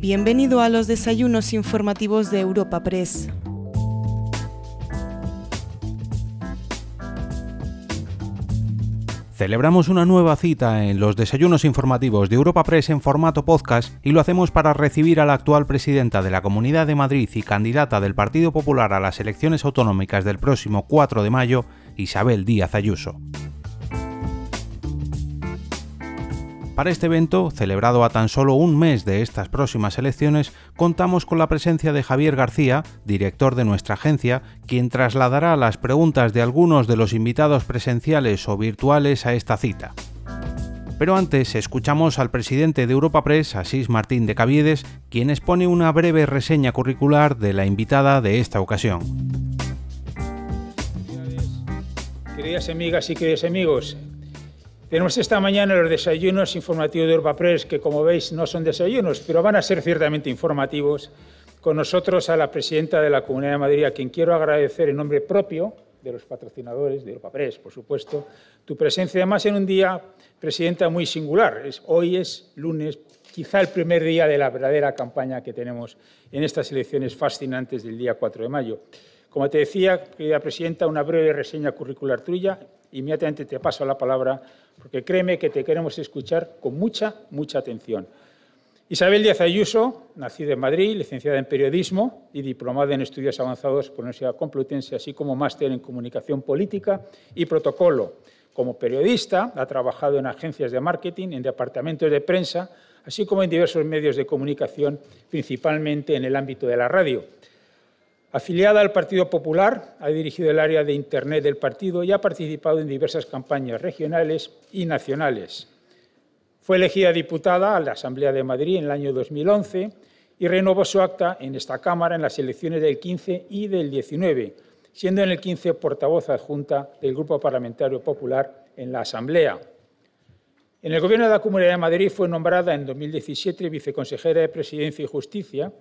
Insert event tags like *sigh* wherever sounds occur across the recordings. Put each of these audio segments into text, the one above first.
Bienvenido a los desayunos informativos de Europa Press. Celebramos una nueva cita en los desayunos informativos de Europa Press en formato podcast y lo hacemos para recibir a la actual presidenta de la Comunidad de Madrid y candidata del Partido Popular a las elecciones autonómicas del próximo 4 de mayo, Isabel Díaz Ayuso. Para este evento, celebrado a tan solo un mes de estas próximas elecciones, contamos con la presencia de Javier García, director de nuestra agencia, quien trasladará las preguntas de algunos de los invitados presenciales o virtuales a esta cita. Pero antes escuchamos al presidente de Europa Press, Asís Martín de Caviedes, quien expone una breve reseña curricular de la invitada de esta ocasión. Queridas amigas y queridos amigos, tenemos esta mañana los desayunos informativos de Europa Press, que como veis no son desayunos, pero van a ser ciertamente informativos. Con nosotros a la presidenta de la Comunidad de Madrid, a quien quiero agradecer en nombre propio de los patrocinadores de Europa Press, por supuesto, tu presencia además en un día, presidenta, muy singular. hoy es lunes, quizá el primer día de la verdadera campaña que tenemos en estas elecciones fascinantes del día 4 de mayo. Como te decía, querida presidenta, una breve reseña curricular tuya. Inmediatamente te paso la palabra porque créeme que te queremos escuchar con mucha, mucha atención. Isabel Díaz Ayuso, nacida en Madrid, licenciada en Periodismo y diplomada en Estudios Avanzados por la Universidad Complutense, así como máster en Comunicación Política y Protocolo. Como periodista, ha trabajado en agencias de marketing, en departamentos de prensa, así como en diversos medios de comunicación, principalmente en el ámbito de la radio. Afiliada al Partido Popular, ha dirigido el área de Internet del partido y ha participado en diversas campañas regionales y nacionales. Fue elegida diputada a la Asamblea de Madrid en el año 2011 y renovó su acta en esta Cámara en las elecciones del 15 y del 19, siendo en el 15 portavoz adjunta del Grupo Parlamentario Popular en la Asamblea. En el Gobierno de la Comunidad de Madrid fue nombrada en 2017 viceconsejera de Presidencia y Justicia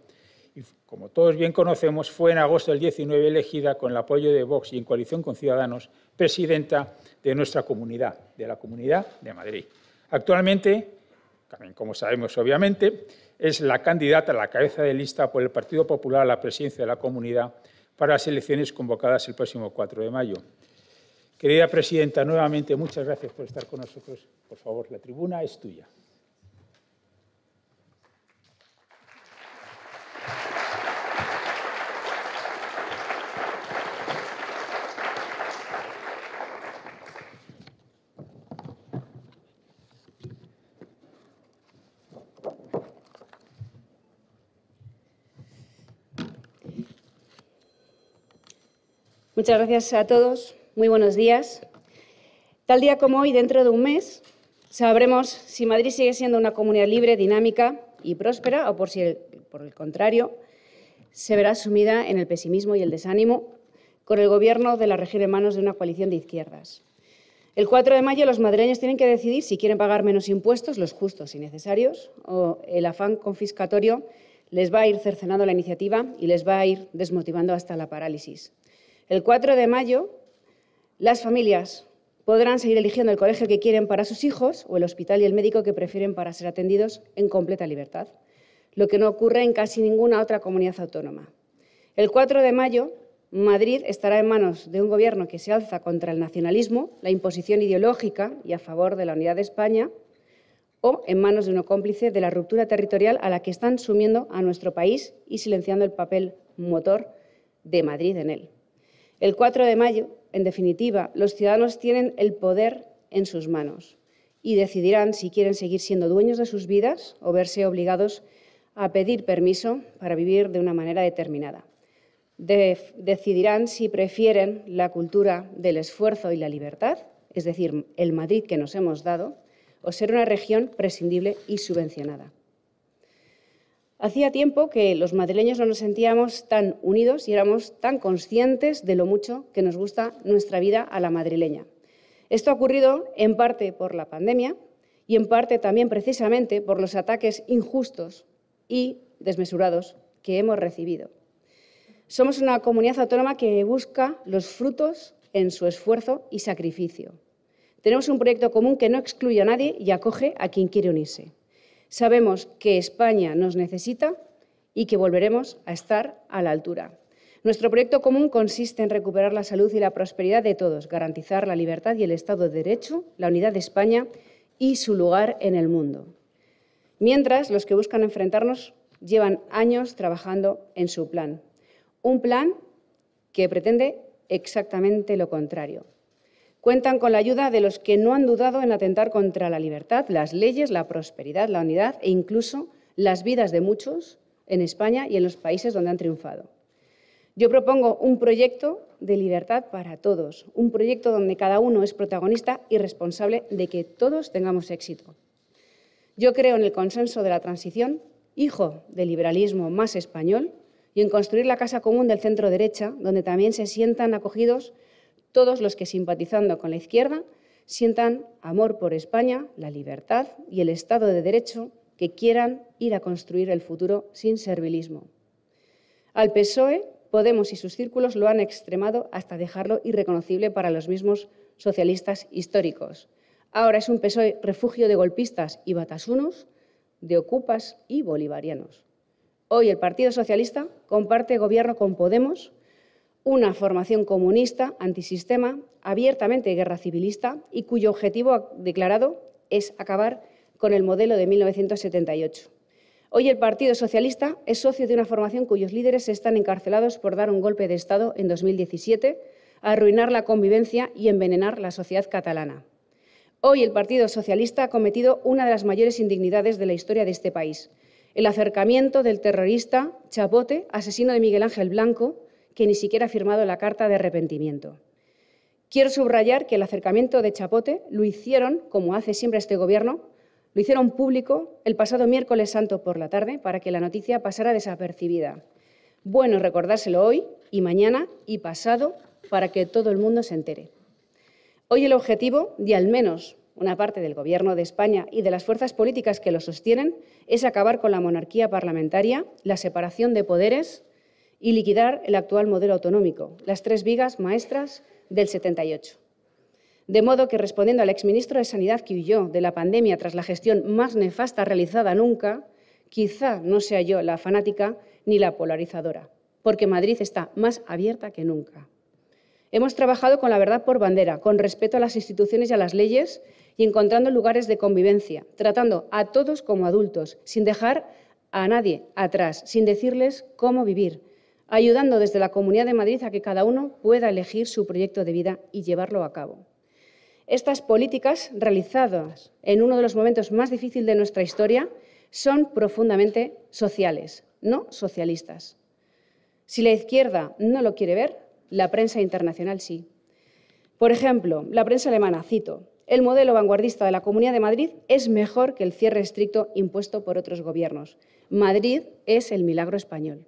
y, como todos bien conocemos, fue en agosto del 19 elegida, con el apoyo de Vox y en coalición con Ciudadanos, presidenta de nuestra comunidad, de la Comunidad de Madrid. Actualmente, también como sabemos obviamente, es la candidata a la cabeza de lista por el Partido Popular a la presidencia de la comunidad para las elecciones convocadas el próximo 4 de mayo. Querida presidenta, nuevamente muchas gracias por estar con nosotros. Por favor, la tribuna es tuya. Muchas gracias a todos. Muy buenos días. Tal día como hoy, dentro de un mes, sabremos si Madrid sigue siendo una comunidad libre, dinámica y próspera o por si, por el contrario, se verá sumida en el pesimismo y el desánimo con el gobierno de la región en manos de una coalición de izquierdas. El 4 de mayo los madrileños tienen que decidir si quieren pagar menos impuestos, los justos y necesarios, o el afán confiscatorio les va a ir cercenando la iniciativa y les va a ir desmotivando hasta la parálisis. El 4 de mayo, las familias podrán seguir eligiendo el colegio que quieren para sus hijos o el hospital y el médico que prefieren para ser atendidos en completa libertad, lo que no ocurre en casi ninguna otra comunidad autónoma. El 4 de mayo, Madrid estará en manos de un gobierno que se alza contra el nacionalismo, la imposición ideológica y a favor de la unidad de España, o en manos de uno cómplice de la ruptura territorial a la que están sumiendo a nuestro país y silenciando el papel motor de Madrid en él. El 4 de mayo, en definitiva, los ciudadanos tienen el poder en sus manos y decidirán si quieren seguir siendo dueños de sus vidas o verse obligados a pedir permiso para vivir de una manera determinada. decidirán si prefieren la cultura del esfuerzo y la libertad, es decir, el Madrid que nos hemos dado, o ser una región prescindible y subvencionada. Hacía tiempo que los madrileños no nos sentíamos tan unidos y éramos tan conscientes de lo mucho que nos gusta nuestra vida a la madrileña. Esto ha ocurrido en parte por la pandemia y en parte también precisamente por los ataques injustos y desmesurados que hemos recibido. Somos una comunidad autónoma que busca los frutos en su esfuerzo y sacrificio. Tenemos un proyecto común que no excluye a nadie y acoge a quien quiere unirse. Sabemos que España nos necesita y que volveremos a estar a la altura. Nuestro proyecto común consiste en recuperar la salud y la prosperidad de todos, garantizar la libertad y el Estado de Derecho, la unidad de España y su lugar en el mundo. Mientras, los que buscan enfrentarnos llevan años trabajando en su plan. Un plan que pretende exactamente lo contrario. Cuentan con la ayuda de los que no han dudado en atentar contra la libertad, las leyes, la prosperidad, la unidad e incluso las vidas de muchos en España y en los países donde han triunfado. Yo propongo un proyecto de libertad para todos, un proyecto donde cada uno es protagonista y responsable de que todos tengamos éxito. Yo creo en el consenso de la transición, hijo del liberalismo más español, y en construir la casa común del centro derecha, donde también se sientan acogidos todos los que simpatizando con la izquierda sientan amor por España, la libertad y el Estado de Derecho que quieran ir a construir el futuro sin servilismo. Al PSOE, Podemos y sus círculos lo han extremado hasta dejarlo irreconocible para los mismos socialistas históricos. Ahora es un PSOE refugio de golpistas y batasunos, de ocupas y bolivarianos. Hoy el Partido Socialista comparte gobierno con Podemos, una formación comunista, antisistema, abiertamente guerra civilista y cuyo objetivo declarado es acabar con el modelo de 1978. Hoy el Partido Socialista es socio de una formación cuyos líderes están encarcelados por dar un golpe de Estado en 2017, arruinar la convivencia y envenenar la sociedad catalana. Hoy el Partido Socialista ha cometido una de las mayores indignidades de la historia de este país, el acercamiento del terrorista Chapote, asesino de Miguel Ángel Blanco, que ni siquiera ha firmado la carta de arrepentimiento. Quiero subrayar que el acercamiento de Chapote lo hicieron, como hace siempre este Gobierno, lo hicieron público el pasado miércoles santo por la tarde para que la noticia pasara desapercibida. Bueno recordárselo hoy y mañana y pasado para que todo el mundo se entere. Hoy el objetivo de al menos una parte del Gobierno de España y de las fuerzas políticas que lo sostienen es acabar con la monarquía parlamentaria, la separación de poderes y liquidar el actual modelo autonómico, las tres vigas maestras del 78. De modo que, respondiendo al exministro de Sanidad que huyó de la pandemia tras la gestión más nefasta realizada nunca, quizá no sea yo la fanática ni la polarizadora, porque Madrid está más abierta que nunca. Hemos trabajado con la verdad por bandera, con respeto a las instituciones y a las leyes y encontrando lugares de convivencia, tratando a todos como adultos, sin dejar a nadie atrás, sin decirles cómo vivir, ayudando desde la Comunidad de Madrid a que cada uno pueda elegir su proyecto de vida y llevarlo a cabo. Estas políticas, realizadas en uno de los momentos más difíciles de nuestra historia, son profundamente sociales, no socialistas. Si la izquierda no lo quiere ver, la prensa internacional sí. Por ejemplo, la prensa alemana, cito, el modelo vanguardista de la Comunidad de Madrid es mejor que el cierre estricto impuesto por otros gobiernos. Madrid es el milagro español.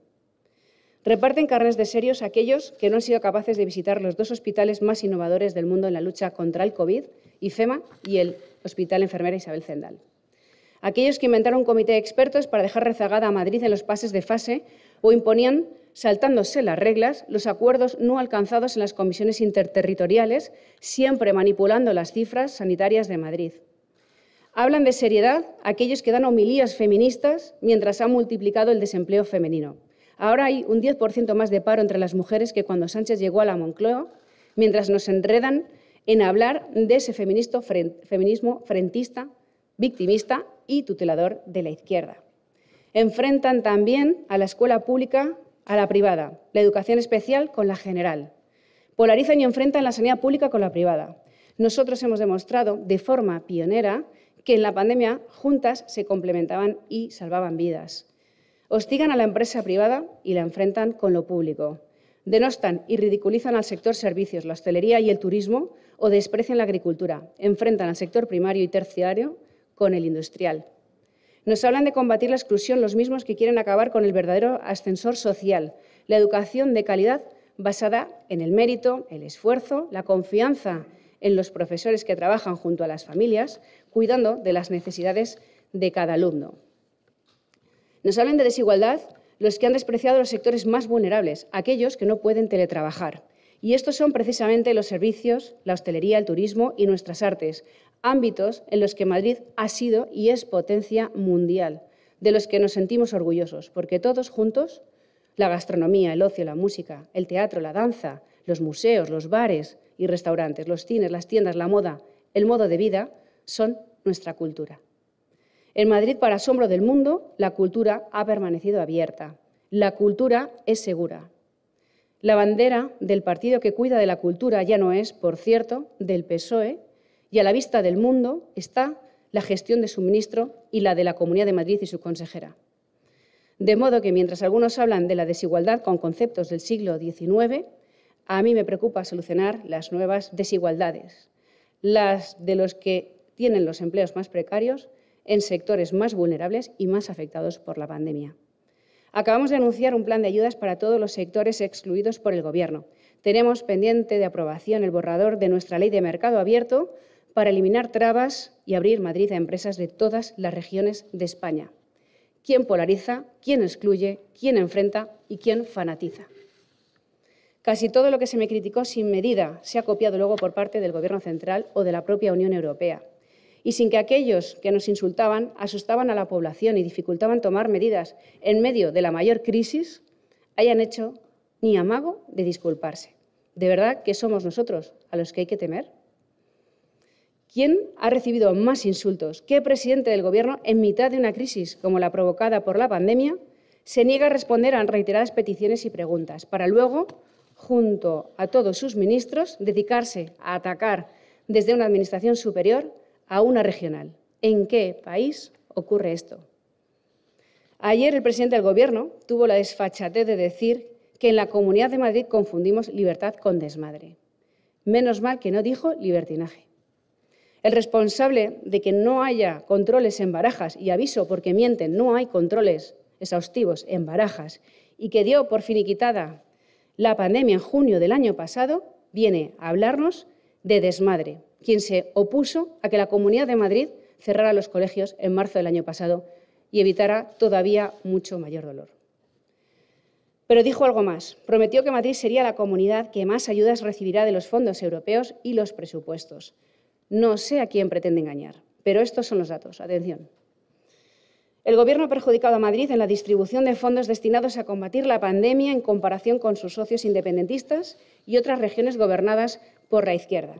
Reparten carnes de serios aquellos que no han sido capaces de visitar los dos hospitales más innovadores del mundo en la lucha contra el COVID, IFEMA y el Hospital Enfermera Isabel Zendal. Aquellos que inventaron un comité de expertos para dejar rezagada a Madrid en los pases de fase o imponían, saltándose las reglas, los acuerdos no alcanzados en las comisiones interterritoriales, siempre manipulando las cifras sanitarias de Madrid. Hablan de seriedad aquellos que dan homilías feministas mientras han multiplicado el desempleo femenino. Ahora hay un 10% más de paro entre las mujeres que cuando Sánchez llegó a la Moncloa, mientras nos enredan en hablar de ese feminismo frentista, victimista y tutelador de la izquierda. Enfrentan también a la escuela pública a la privada, la educación especial con la general. Polarizan y enfrentan la sanidad pública con la privada. Nosotros hemos demostrado de forma pionera que en la pandemia juntas se complementaban y salvaban vidas. Hostigan a la empresa privada y la enfrentan con lo público. Denostan y ridiculizan al sector servicios, la hostelería y el turismo o desprecian la agricultura. Enfrentan al sector primario y terciario con el industrial. Nos hablan de combatir la exclusión los mismos que quieren acabar con el verdadero ascensor social, la educación de calidad basada en el mérito, el esfuerzo, la confianza en los profesores que trabajan junto a las familias, cuidando de las necesidades de cada alumno. Nos hablan de desigualdad los que han despreciado los sectores más vulnerables, aquellos que no pueden teletrabajar. Y estos son precisamente los servicios, la hostelería, el turismo y nuestras artes, ámbitos en los que Madrid ha sido y es potencia mundial, de los que nos sentimos orgullosos, porque todos juntos, la gastronomía, el ocio, la música, el teatro, la danza, los museos, los bares y restaurantes, los cines, las tiendas, la moda, el modo de vida, son nuestra cultura. En Madrid, para asombro del mundo, la cultura ha permanecido abierta. La cultura es segura. La bandera del partido que cuida de la cultura ya no es, por cierto, del PSOE, y a la vista del mundo está la gestión de su ministro y la de la Comunidad de Madrid y su consejera. De modo que mientras algunos hablan de la desigualdad con conceptos del siglo XIX, a mí me preocupa solucionar las nuevas desigualdades, las de los que tienen los empleos más precarios en sectores más vulnerables y más afectados por la pandemia. Acabamos de anunciar un plan de ayudas para todos los sectores excluidos por el Gobierno. Tenemos pendiente de aprobación el borrador de nuestra ley de mercado abierto para eliminar trabas y abrir Madrid a empresas de todas las regiones de España. ¿Quién polariza? ¿Quién excluye? ¿Quién enfrenta? ¿Y quién fanatiza? Casi todo lo que se me criticó sin medida se ha copiado luego por parte del Gobierno central o de la propia Unión Europea. Y sin que aquellos que nos insultaban asustaban a la población y dificultaban tomar medidas en medio de la mayor crisis, hayan hecho ni amago de disculparse. ¿De verdad que somos nosotros a los que hay que temer? ¿Quién ha recibido más insultos? ¿Qué presidente del Gobierno, en mitad de una crisis como la provocada por la pandemia, se niega a responder a reiteradas peticiones y preguntas para luego, junto a todos sus ministros, dedicarse a atacar desde una administración superior a una regional? ¿En qué país ocurre esto? Ayer el presidente del Gobierno tuvo la desfachatez de decir que en la Comunidad de Madrid confundimos libertad con desmadre. Menos mal que no dijo libertinaje. El responsable de que no haya controles en barajas, y aviso porque mienten, no hay controles exhaustivos en barajas, y que dio por finiquitada la pandemia en junio del año pasado, viene a hablarnos de desmadre, quien se opuso a que la Comunidad de Madrid cerrara los colegios en marzo del año pasado y evitara todavía mucho mayor dolor. Pero dijo algo más. Prometió que Madrid sería la comunidad que más ayudas recibirá de los fondos europeos y los presupuestos. No sé a quién pretende engañar, pero estos son los datos. Atención. El Gobierno ha perjudicado a Madrid en la distribución de fondos destinados a combatir la pandemia en comparación con sus socios independentistas y otras regiones gobernadas por la izquierda.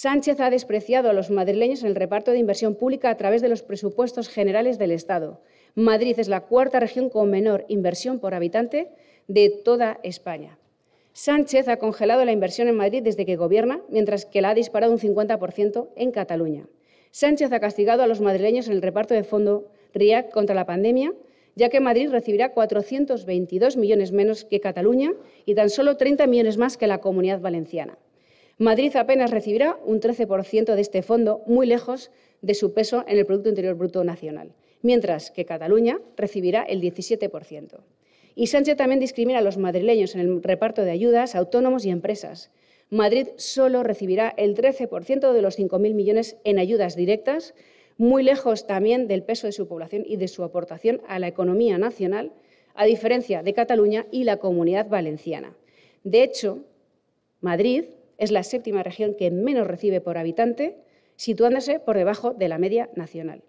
Sánchez ha despreciado a los madrileños en el reparto de inversión pública a través de los presupuestos generales del Estado. Madrid es la cuarta región con menor inversión por habitante de toda España. Sánchez ha congelado la inversión en Madrid desde que gobierna, mientras que la ha disparado un 50% en Cataluña. Sánchez ha castigado a los madrileños en el reparto de fondo RIAC contra la pandemia, ya que Madrid recibirá 422 millones menos que Cataluña y tan solo 30 millones más que la Comunidad Valenciana. Madrid apenas recibirá un 13% de este fondo, muy lejos de su peso en el Producto Interior Bruto Nacional, mientras que Cataluña recibirá el 17%. Y Sánchez también discrimina a los madrileños en el reparto de ayudas autónomos y empresas. Madrid solo recibirá el 13% de los 5.000 millones en ayudas directas, muy lejos también del peso de su población y de su aportación a la economía nacional, a diferencia de Cataluña y la Comunidad Valenciana. De hecho, Madrid es la séptima región que menos recibe por habitante, situándose por debajo de la media nacional.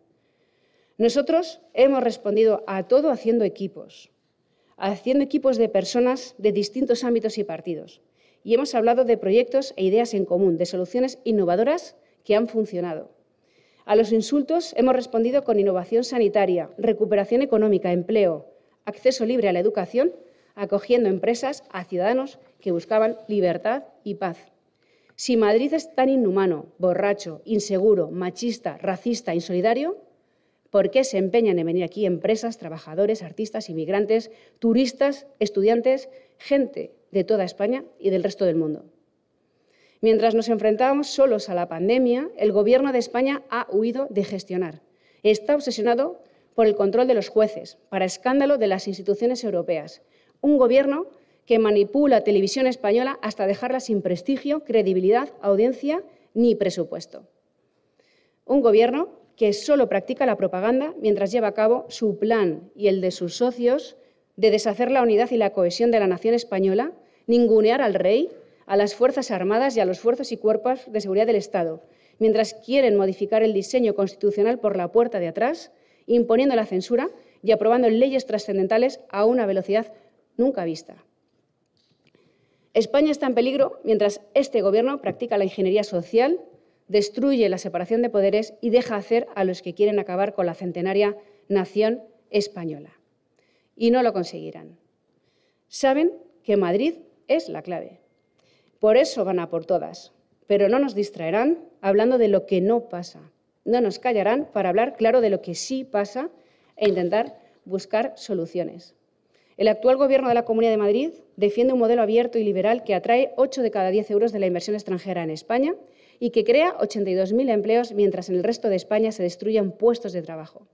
Nosotros hemos respondido a todo haciendo equipos haciendo equipos de personas de distintos ámbitos y partidos. Y hemos hablado de proyectos e ideas en común, de soluciones innovadoras que han funcionado. A los insultos hemos respondido con innovación sanitaria, recuperación económica, empleo, acceso libre a la educación, acogiendo empresas a ciudadanos que buscaban libertad y paz. Si Madrid es tan inhumano, borracho, inseguro, machista, racista, insolidario, ¿Por qué se empeñan en venir aquí empresas, trabajadores, artistas, inmigrantes, turistas, estudiantes, gente de toda España y del resto del mundo? Mientras nos enfrentábamos solos a la pandemia, el Gobierno de España ha huido de gestionar. Está obsesionado por el control de los jueces, para escándalo de las instituciones europeas. Un Gobierno que manipula televisión española hasta dejarla sin prestigio, credibilidad, audiencia ni presupuesto. Un Gobierno que solo practica la propaganda mientras lleva a cabo su plan y el de sus socios de deshacer la unidad y la cohesión de la nación española, ningunear al rey, a las Fuerzas Armadas y a los fuerzas y cuerpos de seguridad del Estado, mientras quieren modificar el diseño constitucional por la puerta de atrás, imponiendo la censura y aprobando leyes trascendentales a una velocidad nunca vista. España está en peligro mientras este Gobierno practica la ingeniería social, destruye la separación de poderes y deja hacer a los que quieren acabar con la centenaria nación española. Y no lo conseguirán. Saben que Madrid es la clave. Por eso van a por todas. Pero no nos distraerán hablando de lo que no pasa. No nos callarán para hablar claro de lo que sí pasa e intentar buscar soluciones. El actual Gobierno de la Comunidad de Madrid defiende un modelo abierto y liberal que atrae 8 de cada 10 euros de la inversión extranjera en España y que crea 82.000 empleos mientras en el resto de España se destruyen puestos de trabajo.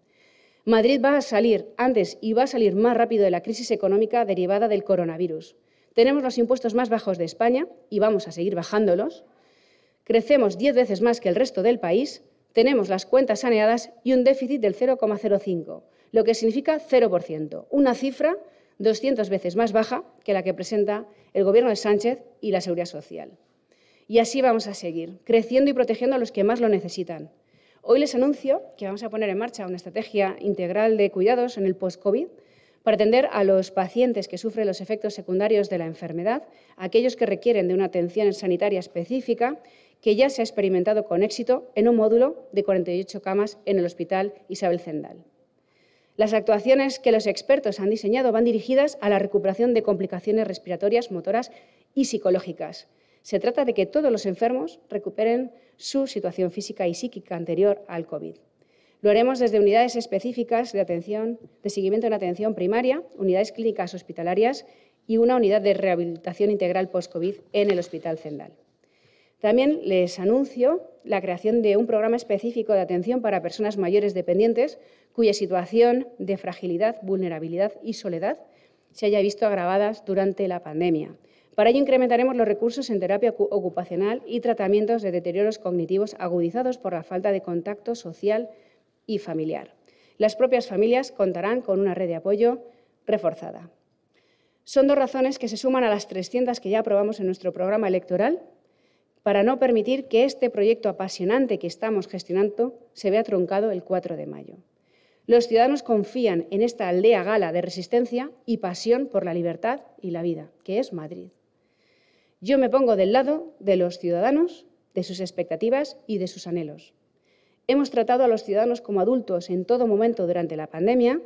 Madrid va a salir antes y va a salir más rápido de la crisis económica derivada del coronavirus. Tenemos los impuestos más bajos de España y vamos a seguir bajándolos. Crecemos 10 veces más que el resto del país. Tenemos las cuentas saneadas y un déficit del 0,05, lo que significa 0%, una cifra 200 veces más baja que la que presenta el Gobierno de Sánchez y la Seguridad Social. Y así vamos a seguir, creciendo y protegiendo a los que más lo necesitan. Hoy les anuncio que vamos a poner en marcha una estrategia integral de cuidados en el post-COVID para atender a los pacientes que sufren los efectos secundarios de la enfermedad, aquellos que requieren de una atención sanitaria específica que ya se ha experimentado con éxito en un módulo de 48 camas en el Hospital Isabel Zendal. Las actuaciones que los expertos han diseñado van dirigidas a la recuperación de complicaciones respiratorias, motoras y psicológicas. Se trata de que todos los enfermos recuperen su situación física y psíquica anterior al COVID. Lo haremos desde unidades específicas de atención, de seguimiento en atención primaria, unidades clínicas hospitalarias y una unidad de rehabilitación integral post-COVID en el Hospital Zendal. También les anuncio la creación de un programa específico de atención para personas mayores dependientes cuya situación de fragilidad, vulnerabilidad y soledad se haya visto agravadas durante la pandemia. Para ello incrementaremos los recursos en terapia ocupacional y tratamientos de deterioros cognitivos agudizados por la falta de contacto social y familiar. Las propias familias contarán con una red de apoyo reforzada. Son dos razones que se suman a las 300 que ya aprobamos en nuestro programa electoral para no permitir que este proyecto apasionante que estamos gestionando se vea truncado el 4 de mayo. Los ciudadanos confían en esta aldea gala de resistencia y pasión por la libertad y la vida, que es Madrid. Yo me pongo del lado de los ciudadanos, de sus expectativas y de sus anhelos. Hemos tratado a los ciudadanos como adultos en todo momento durante la pandemia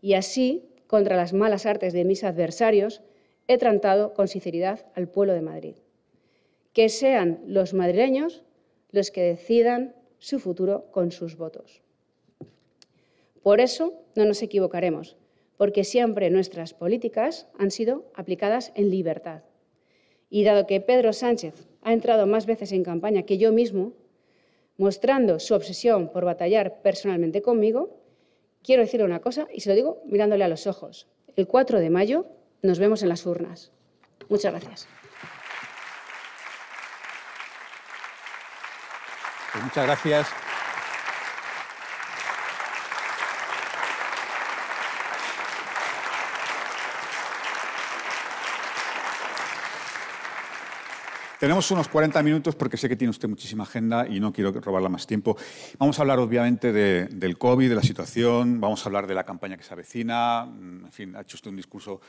y así, contra las malas artes de mis adversarios, he tratado con sinceridad al pueblo de Madrid. Que sean los madrileños los que decidan su futuro con sus votos. Por eso no nos equivocaremos, porque siempre nuestras políticas han sido aplicadas en libertad. Y dado que Pedro Sánchez ha entrado más veces en campaña que yo mismo, mostrando su obsesión por batallar personalmente conmigo, quiero decirle una cosa y se lo digo mirándole a los ojos. El 4 de mayo nos vemos en las urnas. Muchas gracias. Muchas gracias. Tenemos unos 40 minutos porque sé que tiene usted muchísima agenda y no quiero robarla más tiempo. Vamos a hablar obviamente del COVID, de la situación, vamos a hablar de la campaña que se avecina. En fin, ha hecho usted un discurso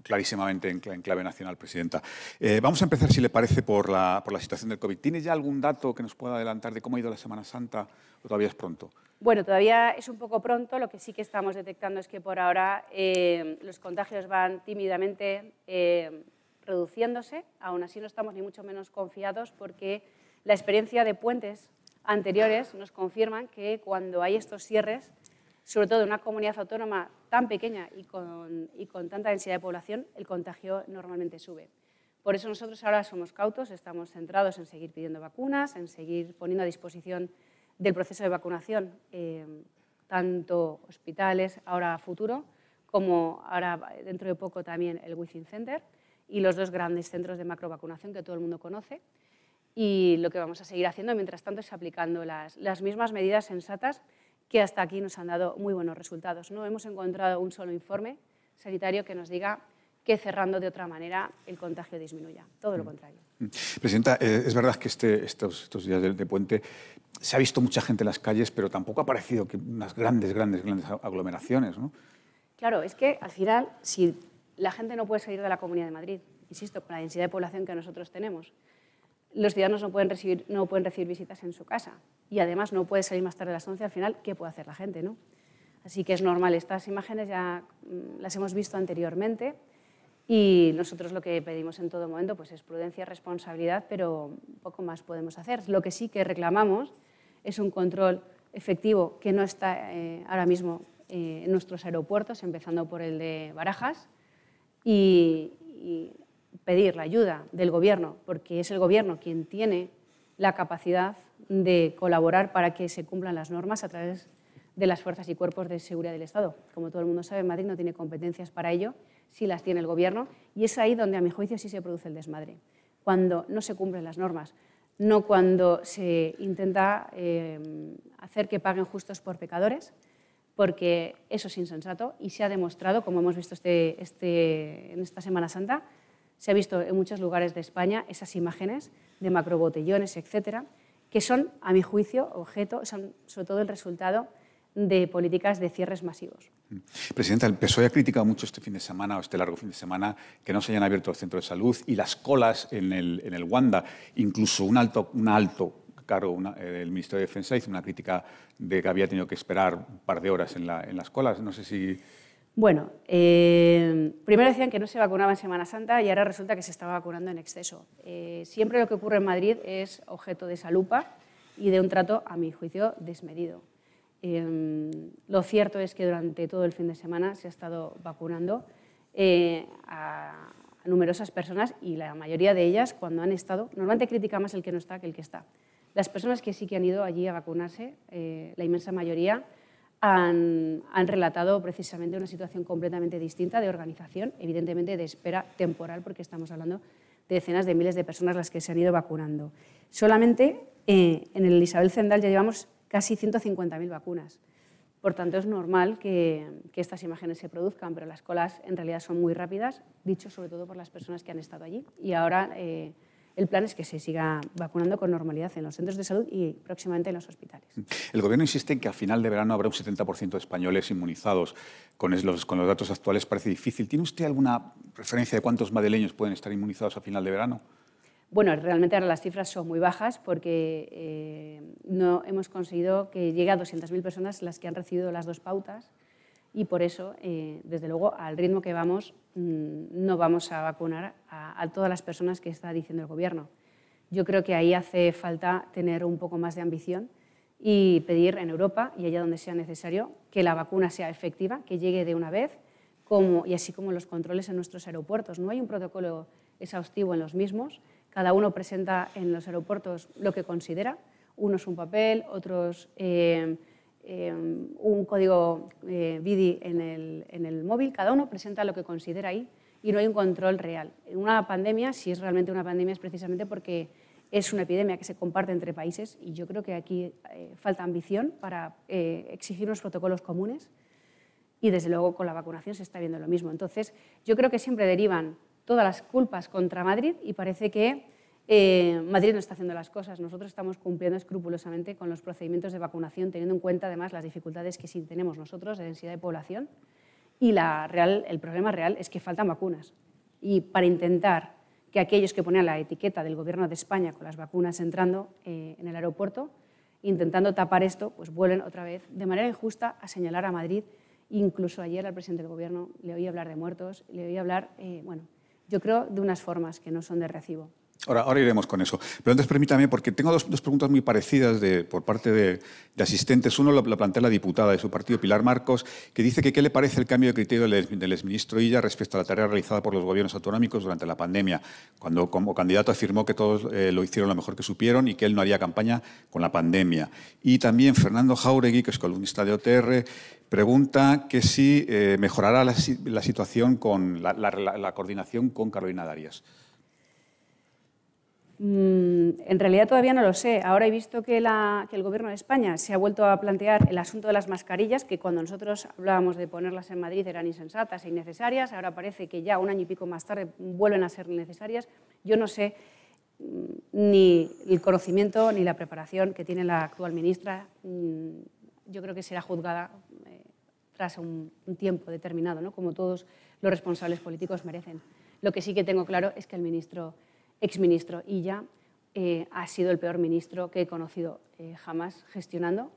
clarísimamente en clave nacional, Presidenta. Eh, vamos a empezar, si le parece, por la, por la situación del COVID. ¿Tiene ya algún dato que nos pueda adelantar de cómo ha ido la Semana Santa o todavía es pronto? Bueno, todavía es un poco pronto. Lo que sí que estamos detectando es que por ahora eh, los contagios van tímidamente eh, reduciéndose, aún así no estamos ni mucho menos confiados porque la experiencia de puentes anteriores nos confirman que cuando hay estos cierres, sobre todo en una comunidad autónoma tan pequeña y con, y con tanta densidad de población, el contagio normalmente sube. Por eso nosotros ahora somos cautos, estamos centrados en seguir pidiendo vacunas, en seguir poniendo a disposición del proceso de vacunación eh, tanto hospitales ahora a futuro como ahora dentro de poco también el Within Center y los dos grandes centros de macrovacunación que todo el mundo conoce. Y lo que vamos a seguir haciendo, mientras tanto, es aplicando las, las mismas medidas sensatas que hasta aquí nos han dado muy buenos resultados. No hemos encontrado un solo informe sanitario que nos diga que cerrando de otra manera el contagio disminuya. Todo lo mm. contrario. Mm. Presidenta, eh, es verdad que este, estos, estos, días de, puente se ha visto mucha gente en las calles, pero tampoco ha parecido que unas grandes, grandes, grandes aglomeraciones. ¿no? Claro, es que al final, si la gente no puede salir de la Comunidad de Madrid, insisto, con la densidad de población que nosotros tenemos, los ciudadanos no pueden recibir, no pueden recibir visitas en su casa y además no puede salir más tarde a las 11, al final, ¿qué puede hacer la gente? No? Así que es normal, estas imágenes ya mm, las hemos visto anteriormente y nosotros lo que pedimos en todo momento pues es prudencia, responsabilidad, pero poco más podemos hacer. Lo que sí que reclamamos es un control efectivo que no está eh, ahora mismo eh, en nuestros aeropuertos, empezando por el de Barajas, y, pedir la ayuda del Gobierno, porque es el Gobierno quien tiene la capacidad de colaborar para que se cumplan las normas a través de las fuerzas y cuerpos de seguridad del Estado. Como todo el mundo sabe, Madrid no tiene competencias para ello sí las tiene el Gobierno, y es ahí donde a mi juicio sí se produce el desmadre, cuando no se cumplen las normas, no cuando se intenta eh, hacer que paguen justos por pecadores, porque eso es insensato y se ha demostrado, como hemos visto este, este, en esta Semana Santa, se ha visto en muchos lugares de España esas imágenes de macrobotellones, etcétera, que son, a mi juicio, objeto, son sobre todo el resultado de políticas de cierres masivos. Presidenta, el PSOE ha criticado mucho este fin de semana o este largo fin de semana que no se hayan abierto el centro de salud y las colas en el, en el Wanda. Incluso un alto, un alto cargo del Ministerio de Defensa hizo una crítica de que había tenido que esperar un par de horas en, la, en las colas. No sé si... Bueno, eh, primero decían que no se vacunaba en Semana Santa y ahora resulta que se estaba vacunando en exceso. Eh, siempre lo que ocurre en Madrid es objeto de salupa y de un trato, a mi juicio, desmedido. Em, lo cierto es que durante todo el fin de semana se ha estado vacunando eh, a, numerosas personas y la mayoría de ellas cuando han estado, normalmente critica más el que no está que el que está. Las personas que sí que han ido allí a vacunarse, eh, la inmensa mayoría, han, relatado precisamente una situación completamente distinta de organización, evidentemente de espera temporal, porque estamos hablando de decenas de miles de personas las que se han ido vacunando. Solamente eh, en el Isabel Zendal ya llevamos casi 150.000 vacunas. Por tanto, es normal que, estas imágenes se produzcan, pero las colas en realidad son muy rápidas, dicho sobre todo por las personas que han estado allí. Y ahora eh, el plan es que se siga vacunando con normalidad en los centros de salud y próximamente en los hospitales. El Gobierno insiste en que a final de verano habrá un 70% de españoles inmunizados. Con los, con los datos actuales parece difícil. ¿Tiene usted alguna referencia de cuántos madrileños pueden estar inmunizados a final de verano? Bueno, realmente ahora las cifras son muy bajas porque eh, no hemos conseguido que llegue a 200.000 personas las que han recibido las dos pautas y por eso, eh, desde luego, al ritmo que vamos, mm, no vamos a vacunar a, todas las personas que está diciendo el Gobierno. Yo creo que ahí hace falta tener un poco más de ambición y pedir en Europa, y allá donde sea necesario, que la vacuna sea efectiva, que llegue de una vez, como, y así como los controles en nuestros aeropuertos. No hay un protocolo exhaustivo en los mismos cada uno presenta en los aeropuertos lo que considera, unos un papel, otros eh, eh, un código eh, BIDI en el, en el móvil, cada uno presenta lo que considera ahí y no hay un control real. Una pandemia, si es realmente una pandemia, es precisamente porque es una epidemia que se comparte entre países y yo creo que aquí falta ambición para exigir unos protocolos comunes y desde luego con la vacunación se está viendo lo mismo. Entonces, yo creo que siempre derivan todas las culpas contra Madrid y parece que eh, Madrid no está haciendo las cosas. Nosotros estamos cumpliendo escrupulosamente con los procedimientos de vacunación, teniendo en cuenta además las dificultades que sí tenemos nosotros de densidad de población. Y el problema real es que faltan vacunas. Y para intentar que aquellos que ponían la etiqueta del Gobierno de España con las vacunas entrando eh, en el aeropuerto, intentando tapar esto, pues vuelven otra vez de manera injusta a señalar a Madrid. Incluso ayer al presidente del Gobierno le oí hablar de muertos, le oí hablar, eh, bueno, yo creo, de unas formas que no son de recibo. Ahora, iremos con eso. Pero antes permítame, porque tengo dos, preguntas muy parecidas por parte de, asistentes. Uno lo, plantea la diputada de su partido, Pilar Marcos, que dice que qué le parece el cambio de criterio del, exministro Illa respecto a la tarea realizada por los gobiernos autonómicos durante la pandemia, cuando como candidato afirmó que todos eh, lo hicieron lo mejor que supieron y que él no haría campaña con la pandemia. Y también Fernando Jauregui, que es columnista de OTR, pregunta que si eh, mejorará la, situación con la, la coordinación con Carolina Darias. Mm, en realidad todavía no lo sé. Ahora he visto que, el Gobierno de España se ha vuelto a plantear el asunto de las mascarillas, que cuando nosotros hablábamos de ponerlas en Madrid eran insensatas e innecesarias. Ahora parece que ya un año y pico más tarde vuelven a ser necesarias. Yo no sé mm, ni el conocimiento ni la preparación que tiene la actual ministra. Mm, yo creo que será juzgada eh, tras un, tiempo determinado, ¿no? como todos los responsables políticos merecen. Lo que sí que tengo claro es que el ministro exministro Illa eh, ha sido el peor ministro que he conocido eh, jamás gestionando.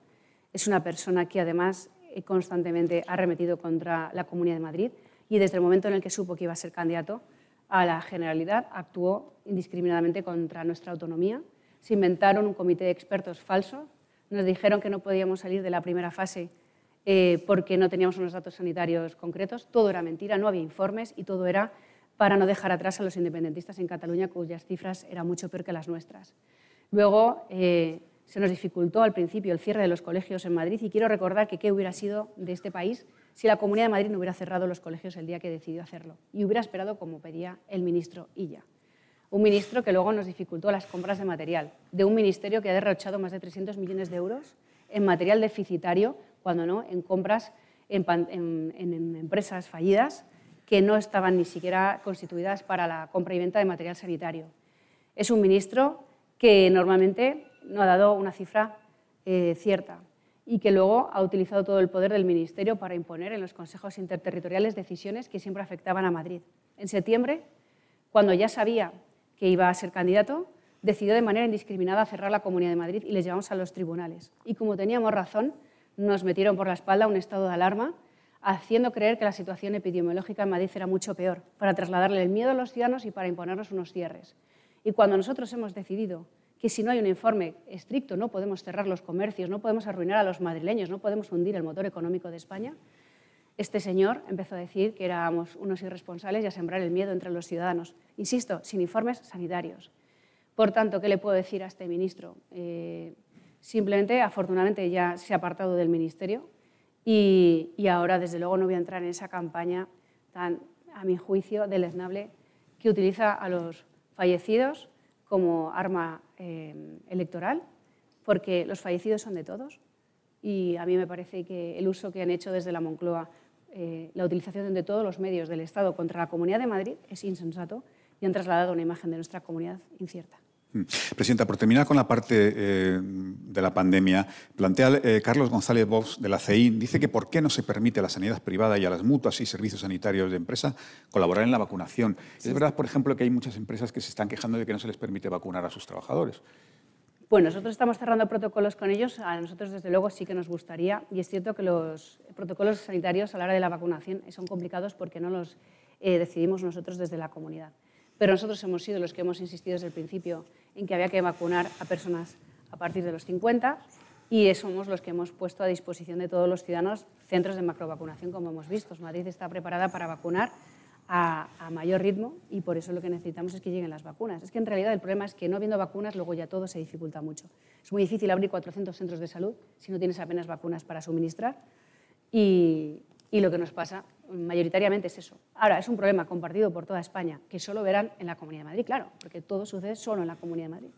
Es una persona que además eh, constantemente ha remetido contra la Comunidad de Madrid y desde el momento en el que supo que iba a ser candidato a la Generalidad actuó indiscriminadamente contra nuestra autonomía. Se inventaron un comité de expertos falso, nos dijeron que no podíamos salir de la primera fase porque no teníamos unos datos sanitarios concretos. Todo era mentira, no había informes y todo era para no dejar atrás a los independentistas en Cataluña, cuyas cifras eran mucho peor que las nuestras. Luego eh, se nos dificultó al principio el cierre de los colegios en Madrid y quiero recordar que qué hubiera sido de este país si la Comunidad de Madrid no hubiera cerrado los colegios el día que decidió hacerlo y hubiera esperado como pedía el ministro Illa. Un ministro que luego nos dificultó las compras de material, de un ministerio que ha derrochado más de 300 millones de euros en material deficitario, cuando no, en compras en, en empresas fallidas que no estaban ni siquiera constituidas para la compra y venta de material sanitario. Es un ministro que normalmente no ha dado una cifra eh, cierta y que luego ha utilizado todo el poder del Ministerio para imponer en los consejos interterritoriales decisiones que siempre afectaban a Madrid. En septiembre, cuando ya sabía que iba a ser candidato, decidió de manera indiscriminada cerrar la Comunidad de Madrid y les llevamos a los tribunales. Y como teníamos razón, nos metieron por la espalda un estado de alarma haciendo creer que la situación epidemiológica en Madrid era mucho peor, para trasladarle el miedo a los ciudadanos y para imponernos unos cierres. Y cuando nosotros hemos decidido que si no hay un informe estricto no podemos cerrar los comercios, no podemos arruinar a los madrileños, no podemos hundir el motor económico de España, este señor empezó a decir que éramos unos irresponsables y a sembrar el miedo entre los ciudadanos. Insisto, sin informes sanitarios. Por tanto, ¿qué le puedo decir a este ministro? Eh, simplemente, afortunadamente, ya se ha apartado del ministerio, y, ahora, desde luego, no voy a entrar en esa campaña tan, a mi juicio, deleznable que utiliza a los fallecidos como arma eh, electoral, porque los fallecidos son de todos y a mí me parece que el uso que han hecho desde la Moncloa, eh, la utilización de todos los medios del Estado contra la Comunidad de Madrid es insensato y han trasladado una imagen de nuestra comunidad incierta. Mm. Presidenta, por terminar con la parte eh, de la pandemia, plantea eh, Carlos González Vox de la CEIN, dice que por qué no se permite a la sanidad privada y a las mutuas y servicios sanitarios de empresa colaborar en la vacunación. Es verdad, por ejemplo, que hay muchas empresas que se están quejando de que no se les permite vacunar a sus trabajadores. Bueno, nosotros estamos cerrando protocolos con ellos. A nosotros, desde luego, sí que nos gustaría. Y es cierto que los protocolos sanitarios a la hora de la vacunación son complicados porque no los eh, decidimos nosotros desde la comunidad. Pero nosotros hemos sido los que hemos insistido desde el principio en que había que vacunar a personas a partir de los 50 y somos los que hemos puesto a disposición de todos los ciudadanos centros de macrovacunación, como hemos visto. Madrid está preparada para vacunar a, mayor ritmo y por eso lo que necesitamos es que lleguen las vacunas. Es que en realidad el problema es que no habiendo vacunas luego ya todo se dificulta mucho. Es muy difícil abrir 400 centros de salud si no tienes apenas vacunas para suministrar y, y lo que nos pasa mayoritariamente es eso. Ahora, es un problema compartido por toda España, que solo verán en la Comunidad de Madrid, claro, porque todo sucede solo en la Comunidad de Madrid,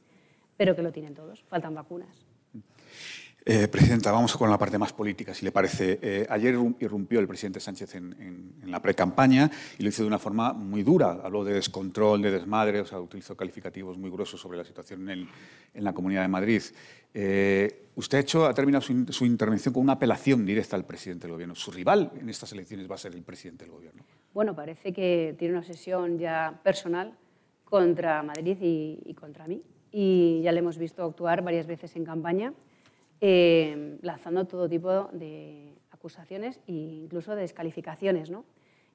pero que lo tienen todos, faltan vacunas. Eh, presidenta, vamos con la parte más política, si le parece. Eh, ayer irrumpió el presidente Sánchez en, la pre-campaña y lo hizo de una forma muy dura. Habló de descontrol, de desmadre, o sea, utilizó calificativos muy gruesos sobre la situación en, la Comunidad de Madrid. Eh, usted ha, hecho, ha terminado su, intervención con una apelación directa al presidente del Gobierno. Su rival en estas elecciones va a ser el presidente del Gobierno. Bueno, parece que tiene una obsesión ya personal contra Madrid y contra mí. Y ya le hemos visto actuar varias veces en campaña eh, lanzando todo tipo de acusaciones e incluso de descalificaciones. ¿no?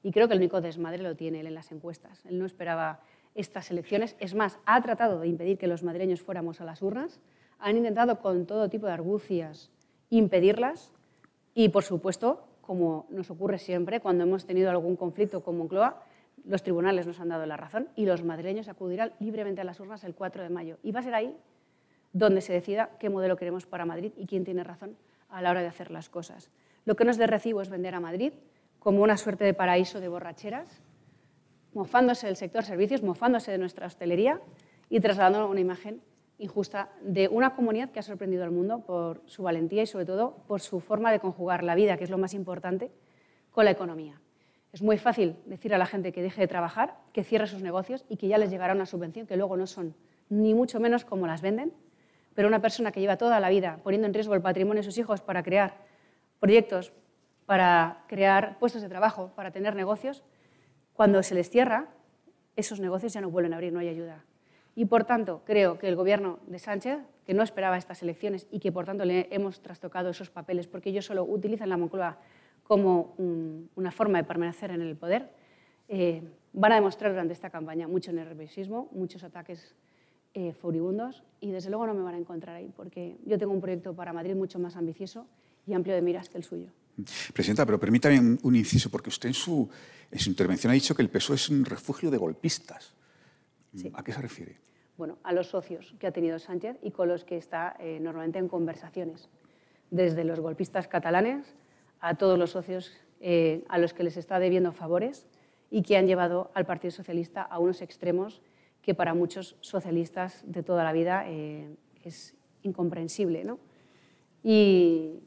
Y creo que el único desmadre lo tiene él en las encuestas. Él no esperaba estas elecciones. Es más, ha tratado de impedir que los madrileños fuéramos a las urnas. Han intentado con todo tipo de argucias impedirlas. Y, por supuesto, como nos ocurre siempre, cuando hemos tenido algún conflicto con Moncloa, los tribunales nos han dado la razón y los madrileños acudirán libremente a las urnas el 4 de mayo. Y va a ser ahí donde se decida qué modelo queremos para Madrid y quién tiene razón a la hora de hacer las cosas. Lo que no es de recibo es vender a Madrid como una suerte de paraíso de borracheras, mofándose del sector servicios, mofándose de nuestra hostelería y trasladando una imagen injusta de una comunidad que ha sorprendido al mundo por su valentía y sobre todo por su forma de conjugar la vida, que es lo más importante, con la economía. Es muy fácil decir a la gente que deje de trabajar, que cierre sus negocios y que ya les llegará una subvención, que luego no son ni mucho menos como las venden, pero una persona que lleva toda la vida poniendo en riesgo el patrimonio de sus hijos para crear proyectos, para crear puestos de trabajo, para tener negocios, cuando se les cierra, esos negocios ya no vuelven a abrir, no hay ayuda. Y por tanto, creo que el gobierno de Sánchez, que no esperaba estas elecciones y que por tanto le hemos trastocado esos papeles, porque ellos solo utilizan la Moncloa como una forma de permanecer en el poder, eh, van a demostrar durante esta campaña mucho nerviosismo, muchos ataques eh, furibundos y desde luego no me van a encontrar ahí porque yo tengo un proyecto para Madrid mucho más ambicioso y amplio de miras que el suyo. Presidenta, pero permítame un inciso, porque usted en su, en su intervención ha dicho que el PSOE es un refugio de golpistas. ¿A qué se refiere? Bueno, a los socios que ha tenido Sánchez y con los que está eh, normalmente en conversaciones, desde los golpistas catalanes a todos los socios eh, a los que les está debiendo favores y que han llevado al Partido Socialista a unos extremos que para muchos socialistas de toda la vida eh, es incomprensible. ¿no? Y,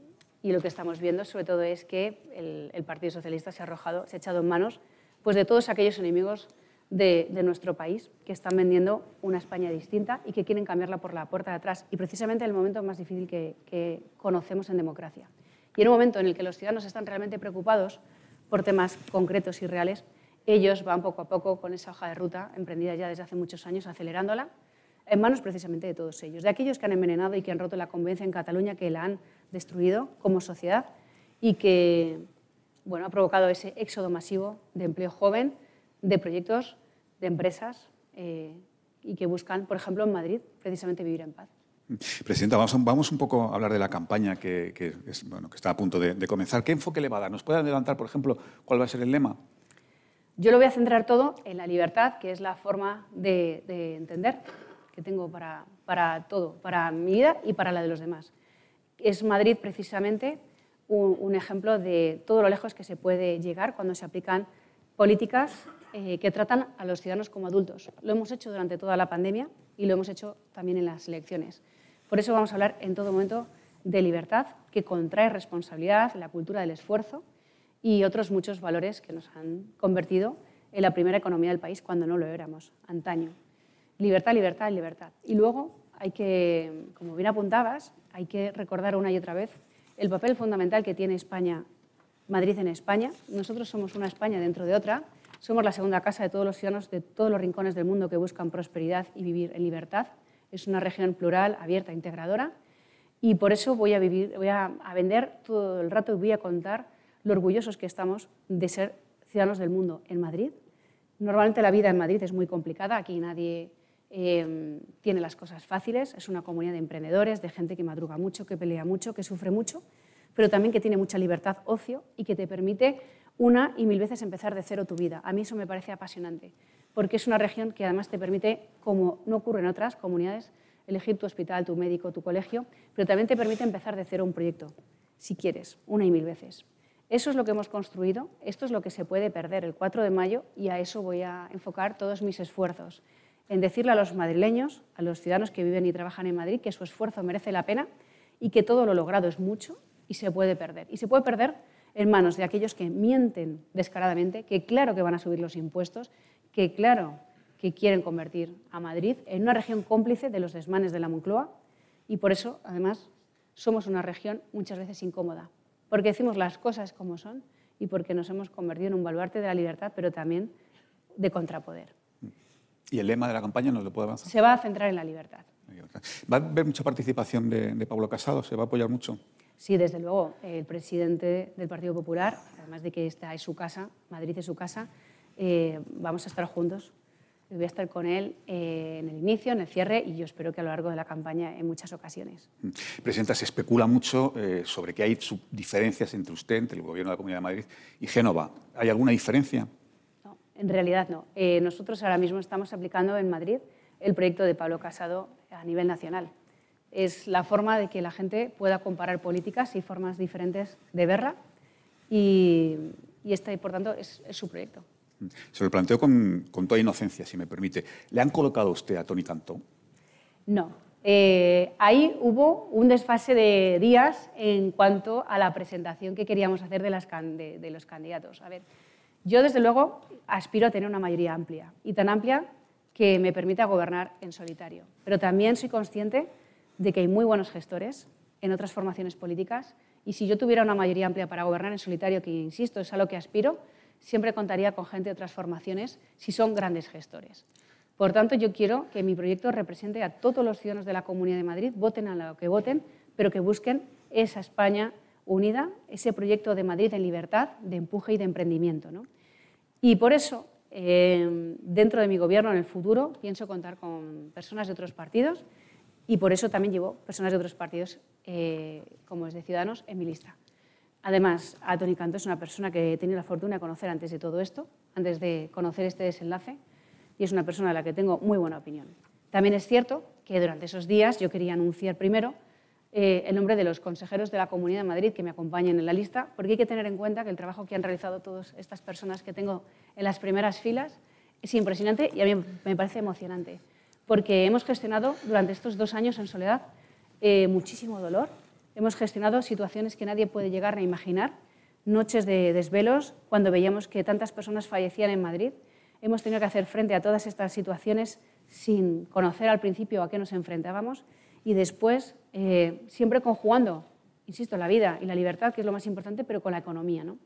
lo que estamos viendo sobre todo es que el, Partido Socialista se ha arrojado, se ha echado en manos pues, de todos aquellos enemigos de, nuestro país que están vendiendo una España distinta y que quieren cambiarla por la puerta de atrás y precisamente en el momento más difícil que conocemos en democracia. Y en un momento en el que los ciudadanos están realmente preocupados por temas concretos y reales, ellos van poco a poco con esa hoja de ruta emprendida ya desde hace muchos años, acelerándola, en manos precisamente de todos ellos, de aquellos que han envenenado y que han roto la convivencia en Cataluña, que la han destruido como sociedad y que bueno, ha provocado ese éxodo masivo de empleo joven, de proyectos, de empresas eh, y que buscan, por ejemplo, en Madrid, precisamente vivir en paz. Presidenta, vamos, vamos, un poco a hablar de la campaña que, bueno, que está a punto de, de, comenzar. ¿Qué enfoque le va a dar? ¿Nos puede adelantar, por ejemplo, cuál va a ser el lema? Yo lo voy a centrar todo en la libertad, que es la forma de, de entender que tengo para, para, todo, para mi vida y para la de los demás. Es Madrid precisamente un, un ejemplo de todo lo lejos que se puede llegar cuando se aplican políticas eh, que tratan a los ciudadanos como adultos. Lo hemos hecho durante toda la pandemia y lo hemos hecho también en las elecciones. Por eso vamos a hablar en todo momento de libertad, que contrae responsabilidad, la cultura del esfuerzo y otros muchos valores que nos han convertido en la primera economía del país cuando no lo éramos, antaño. Libertad, libertad, libertad. Y luego hay que, como bien apuntabas, hay que recordar una y otra vez el papel fundamental que tiene España, Madrid en España. Nosotros somos una España dentro de otra. Somos la segunda casa de todos los ciudadanos de todos los rincones del mundo que buscan prosperidad y vivir en libertad. Es una región plural, abierta, integradora. Y por eso voy a, vivir, voy a, a vender todo el rato y voy a contar lo orgullosos que estamos de ser ciudadanos del mundo en Madrid. Normalmente la vida en Madrid es muy complicada, aquí nadie eh, tiene las cosas fáciles, es una comunidad de emprendedores, de gente que madruga mucho, que pelea mucho, que sufre mucho, pero también que tiene mucha libertad, ocio y que te permite una y mil veces empezar de cero tu vida. A mí eso me parece apasionante, porque es una región que además te permite, como no ocurre en otras comunidades, elegir tu hospital, tu médico, tu colegio, pero también te permite empezar de cero un proyecto, si quieres, una y mil veces. Eso es lo que hemos construido, esto es lo que se puede perder el 4 de mayo y a eso voy a enfocar todos mis esfuerzos, en decirle a los madrileños, a los ciudadanos que viven y trabajan en Madrid, que su esfuerzo merece la pena y que todo lo logrado es mucho y se puede perder. Y se puede perder en manos de aquellos que mienten descaradamente, que claro que van a subir los impuestos, que claro que quieren convertir a Madrid en una región cómplice de los desmanes de la Moncloa. Y por eso, además, somos una región muchas veces incómoda, porque decimos las cosas como son y porque nos hemos convertido en un baluarte de la libertad, pero también de contrapoder. ¿Y el lema de la campaña nos lo puede avanzar? Se va a centrar en la libertad. ¿Va a haber mucha participación de, de Pablo Casado? ¿Se va a apoyar mucho? Sí, desde luego. El presidente del Partido Popular, además de que esta es su casa, Madrid es su casa, eh, vamos a estar juntos. Voy a estar con él eh, en el inicio, en el cierre y yo espero que a lo largo de la campaña en muchas ocasiones. Presidenta, se especula mucho eh, sobre que hay diferencias entre usted, entre el Gobierno de la Comunidad de Madrid y Génova. ¿Hay alguna diferencia? No, en realidad no. Eh, nosotros ahora mismo estamos aplicando en Madrid el proyecto de Pablo Casado a nivel nacional. Es la forma de que la gente pueda comparar políticas y formas diferentes de verla y, y este, por tanto, es, es su proyecto. Se lo planteo con, toda inocencia, si me permite. ¿Le han colocado a usted a Tony Cantó? No. Eh, ahí hubo un desfase de días en cuanto a la presentación que queríamos hacer de, de los candidatos. A ver, yo desde luego aspiro a tener una mayoría amplia y tan amplia que me permita gobernar en solitario. Pero también soy consciente de que hay muy buenos gestores en otras formaciones políticas y si yo tuviera una mayoría amplia para gobernar en solitario, que insisto, es a lo que aspiro, siempre contaría con gente de otras formaciones si son grandes gestores. Por tanto, yo quiero que mi proyecto represente a todos los ciudadanos de la Comunidad de Madrid, voten a lo que voten, pero que busquen esa España unida, ese proyecto de Madrid en libertad, de empuje y de emprendimiento. ¿no? Y por eso eh, dentro de mi gobierno en el futuro pienso contar con personas de otros partidos y por eso también llevo personas de otros partidos, eh, como es de Ciudadanos, en mi lista. Además, a Tony Canto es una persona que he tenido la fortuna de conocer antes de todo esto, antes de conocer este desenlace, y es una persona a la que tengo muy buena opinión. También es cierto que durante esos días yo quería anunciar primero eh, el nombre de los consejeros de la Comunidad de Madrid que me acompañan en la lista, porque hay que tener en cuenta que el trabajo que han realizado todas estas personas que tengo en las primeras filas es impresionante y a mí me parece emocionante, porque hemos gestionado durante estos dos años en soledad eh, muchísimo dolor, hemos gestionado situaciones que nadie puede llegar a imaginar, noches de desvelos, cuando veíamos que tantas personas fallecían en Madrid, hemos tenido que hacer frente a todas estas situaciones sin conocer al principio a qué nos enfrentábamos y después eh, siempre conjugando, insisto, la vida y la libertad, que es lo más importante, pero con la economía. ¿no?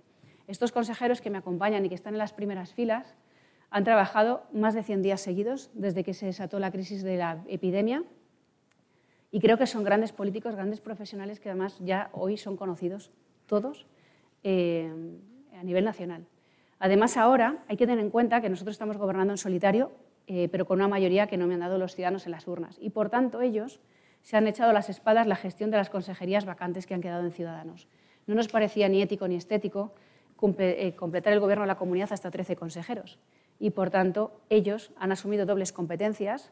Estos consejeros que me acompañan y que están en las primeras filas han trabajado más de 100 días seguidos desde que se desató la crisis de la epidemia y creo que son grandes políticos, grandes profesionales que además ya hoy son conocidos todos eh, a nivel nacional. Además, ahora hay que tener en cuenta que nosotros estamos gobernando en solitario, eh, pero con una mayoría que no me han dado los ciudadanos en las urnas. Y por tanto, ellos se han echado a las espadas la gestión de las consejerías vacantes que han quedado en Ciudadanos. No nos parecía ni ético ni estético eh, completar el gobierno de la comunidad hasta 13 consejeros. Y, por tanto, ellos han asumido dobles competencias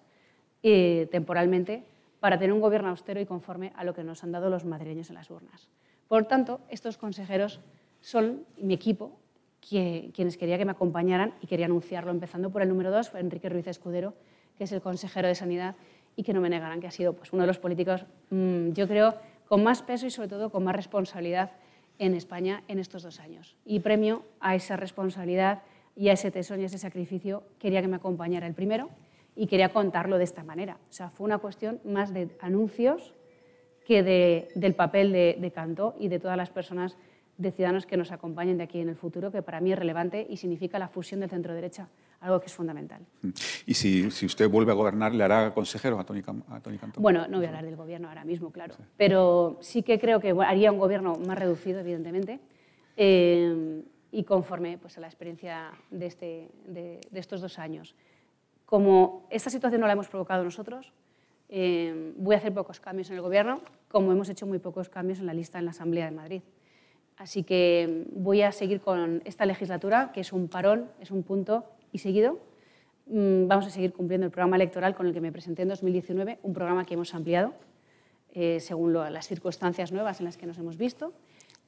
temporalmente para tener un gobierno austero y conforme a lo que nos han dado los madrileños en las urnas. Por tanto, estos consejeros son mi equipo, quienes quería que me acompañaran y quería anunciarlo, empezando por el número dos, Enrique Ruiz Escudero, que es el consejero de Sanidad y que no me negarán que ha sido pues, uno de los políticos, mm, yo creo, con más peso y sobre todo con más responsabilidad en España en estos dos años. Y premio a esa responsabilidad y a ese tesón y a ese sacrificio quería que me acompañara el primero y quería contarlo de esta manera. O sea, fue una cuestión más de anuncios que de, del papel de, de Cantó y de todas las personas de ciudadanos que nos acompañen de aquí en el futuro, que para mí es relevante y significa la fusión del centro-derecha algo que es fundamental. ¿Y si, si, usted vuelve a gobernar, le hará consejero a Tony, a Tony Cantó? Bueno, no voy a hablar del gobierno ahora mismo, claro, pero sí que creo que haría un gobierno más reducido, evidentemente, eh, y conforme pues, a la experiencia de, este, de, de, estos dos años. Como esta situación no la hemos provocado nosotros, eh, voy a hacer pocos cambios en el gobierno, como hemos hecho muy pocos cambios en la lista en la Asamblea de Madrid. Así que voy a seguir con esta legislatura, que es un parón, es un punto y seguido. Mm, vamos a seguir cumpliendo el programa electoral con el que me presenté en 2019, un programa que hemos ampliado eh, según lo, las circunstancias nuevas en las que nos hemos visto.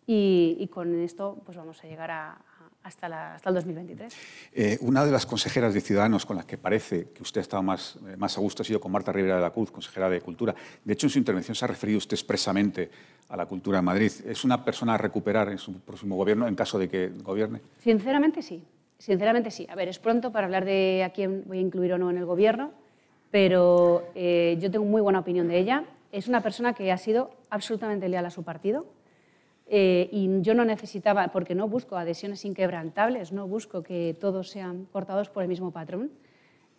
Y, y con esto pues vamos a llegar a, hasta, la, hasta, el 2023. Eh, una de las consejeras de Ciudadanos con las que parece que usted ha estado más, eh, más a gusto ha sido con Marta Rivera de la Cruz, consejera de Cultura. De hecho, en su intervención se ha referido usted expresamente a la cultura en Madrid. ¿Es una persona a recuperar en su próximo gobierno en caso de que gobierne? Sinceramente, sí. Sinceramente sí. A ver, es pronto para hablar de a quién voy a incluir o no en el gobierno, pero eh, yo tengo muy buena opinión de ella. Es una persona que ha sido absolutamente leal a su partido eh, y yo no necesitaba, porque no busco adhesiones inquebrantables, no busco que todos sean cortados por el mismo patrón.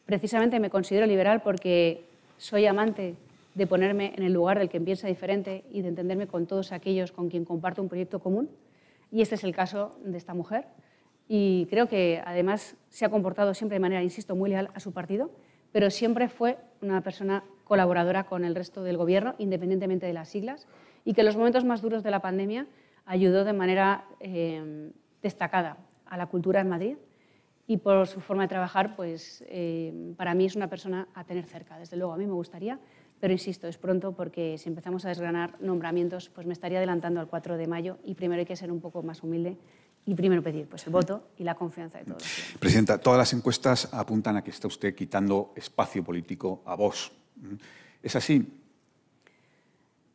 Precisamente me considero liberal porque soy amante de ponerme en el lugar del que piensa diferente y de entenderme con todos aquellos con quien comparto un proyecto común. Y este es el caso de esta mujer y creo que además se ha comportado siempre de manera, insisto, muy leal a su partido, pero siempre fue una persona colaboradora con el resto del gobierno, independientemente de las siglas, y que en los momentos más duros de la pandemia ayudó de manera eh, destacada a la cultura en Madrid y por su forma de trabajar, pues eh, para mí es una persona a tener cerca. Desde luego, a mí me gustaría, pero insisto, es pronto porque si empezamos a desgranar nombramientos, pues me estaría adelantando al 4 de mayo y primero hay que ser un poco más humilde y primero pedir pues, el voto y la confianza de todos. Presidenta, todas las encuestas apuntan a que está usted quitando espacio político a vos. ¿Es así?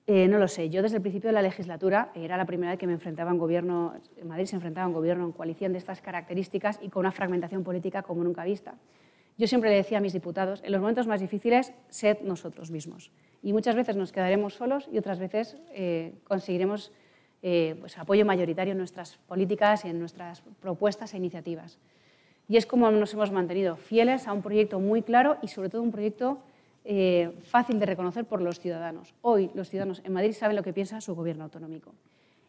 Eh, no lo sé. Yo desde el principio de la legislatura era la primera vez que me enfrentaba en gobierno, en Madrid se enfrentaba a un gobierno en coalición de estas características y con una fragmentación política como nunca vista. Yo siempre le decía a mis diputados, en los momentos más difíciles, sed nosotros mismos. Y muchas veces nos quedaremos solos y otras veces eh, conseguiremos eh, pues, apoyo mayoritario en nuestras políticas y en nuestras propuestas e iniciativas. Y es como nos hemos mantenido fieles a un proyecto muy claro y sobre todo un proyecto eh, fácil de reconocer por los ciudadanos. Hoy los ciudadanos en Madrid saben lo que piensa su gobierno autonómico.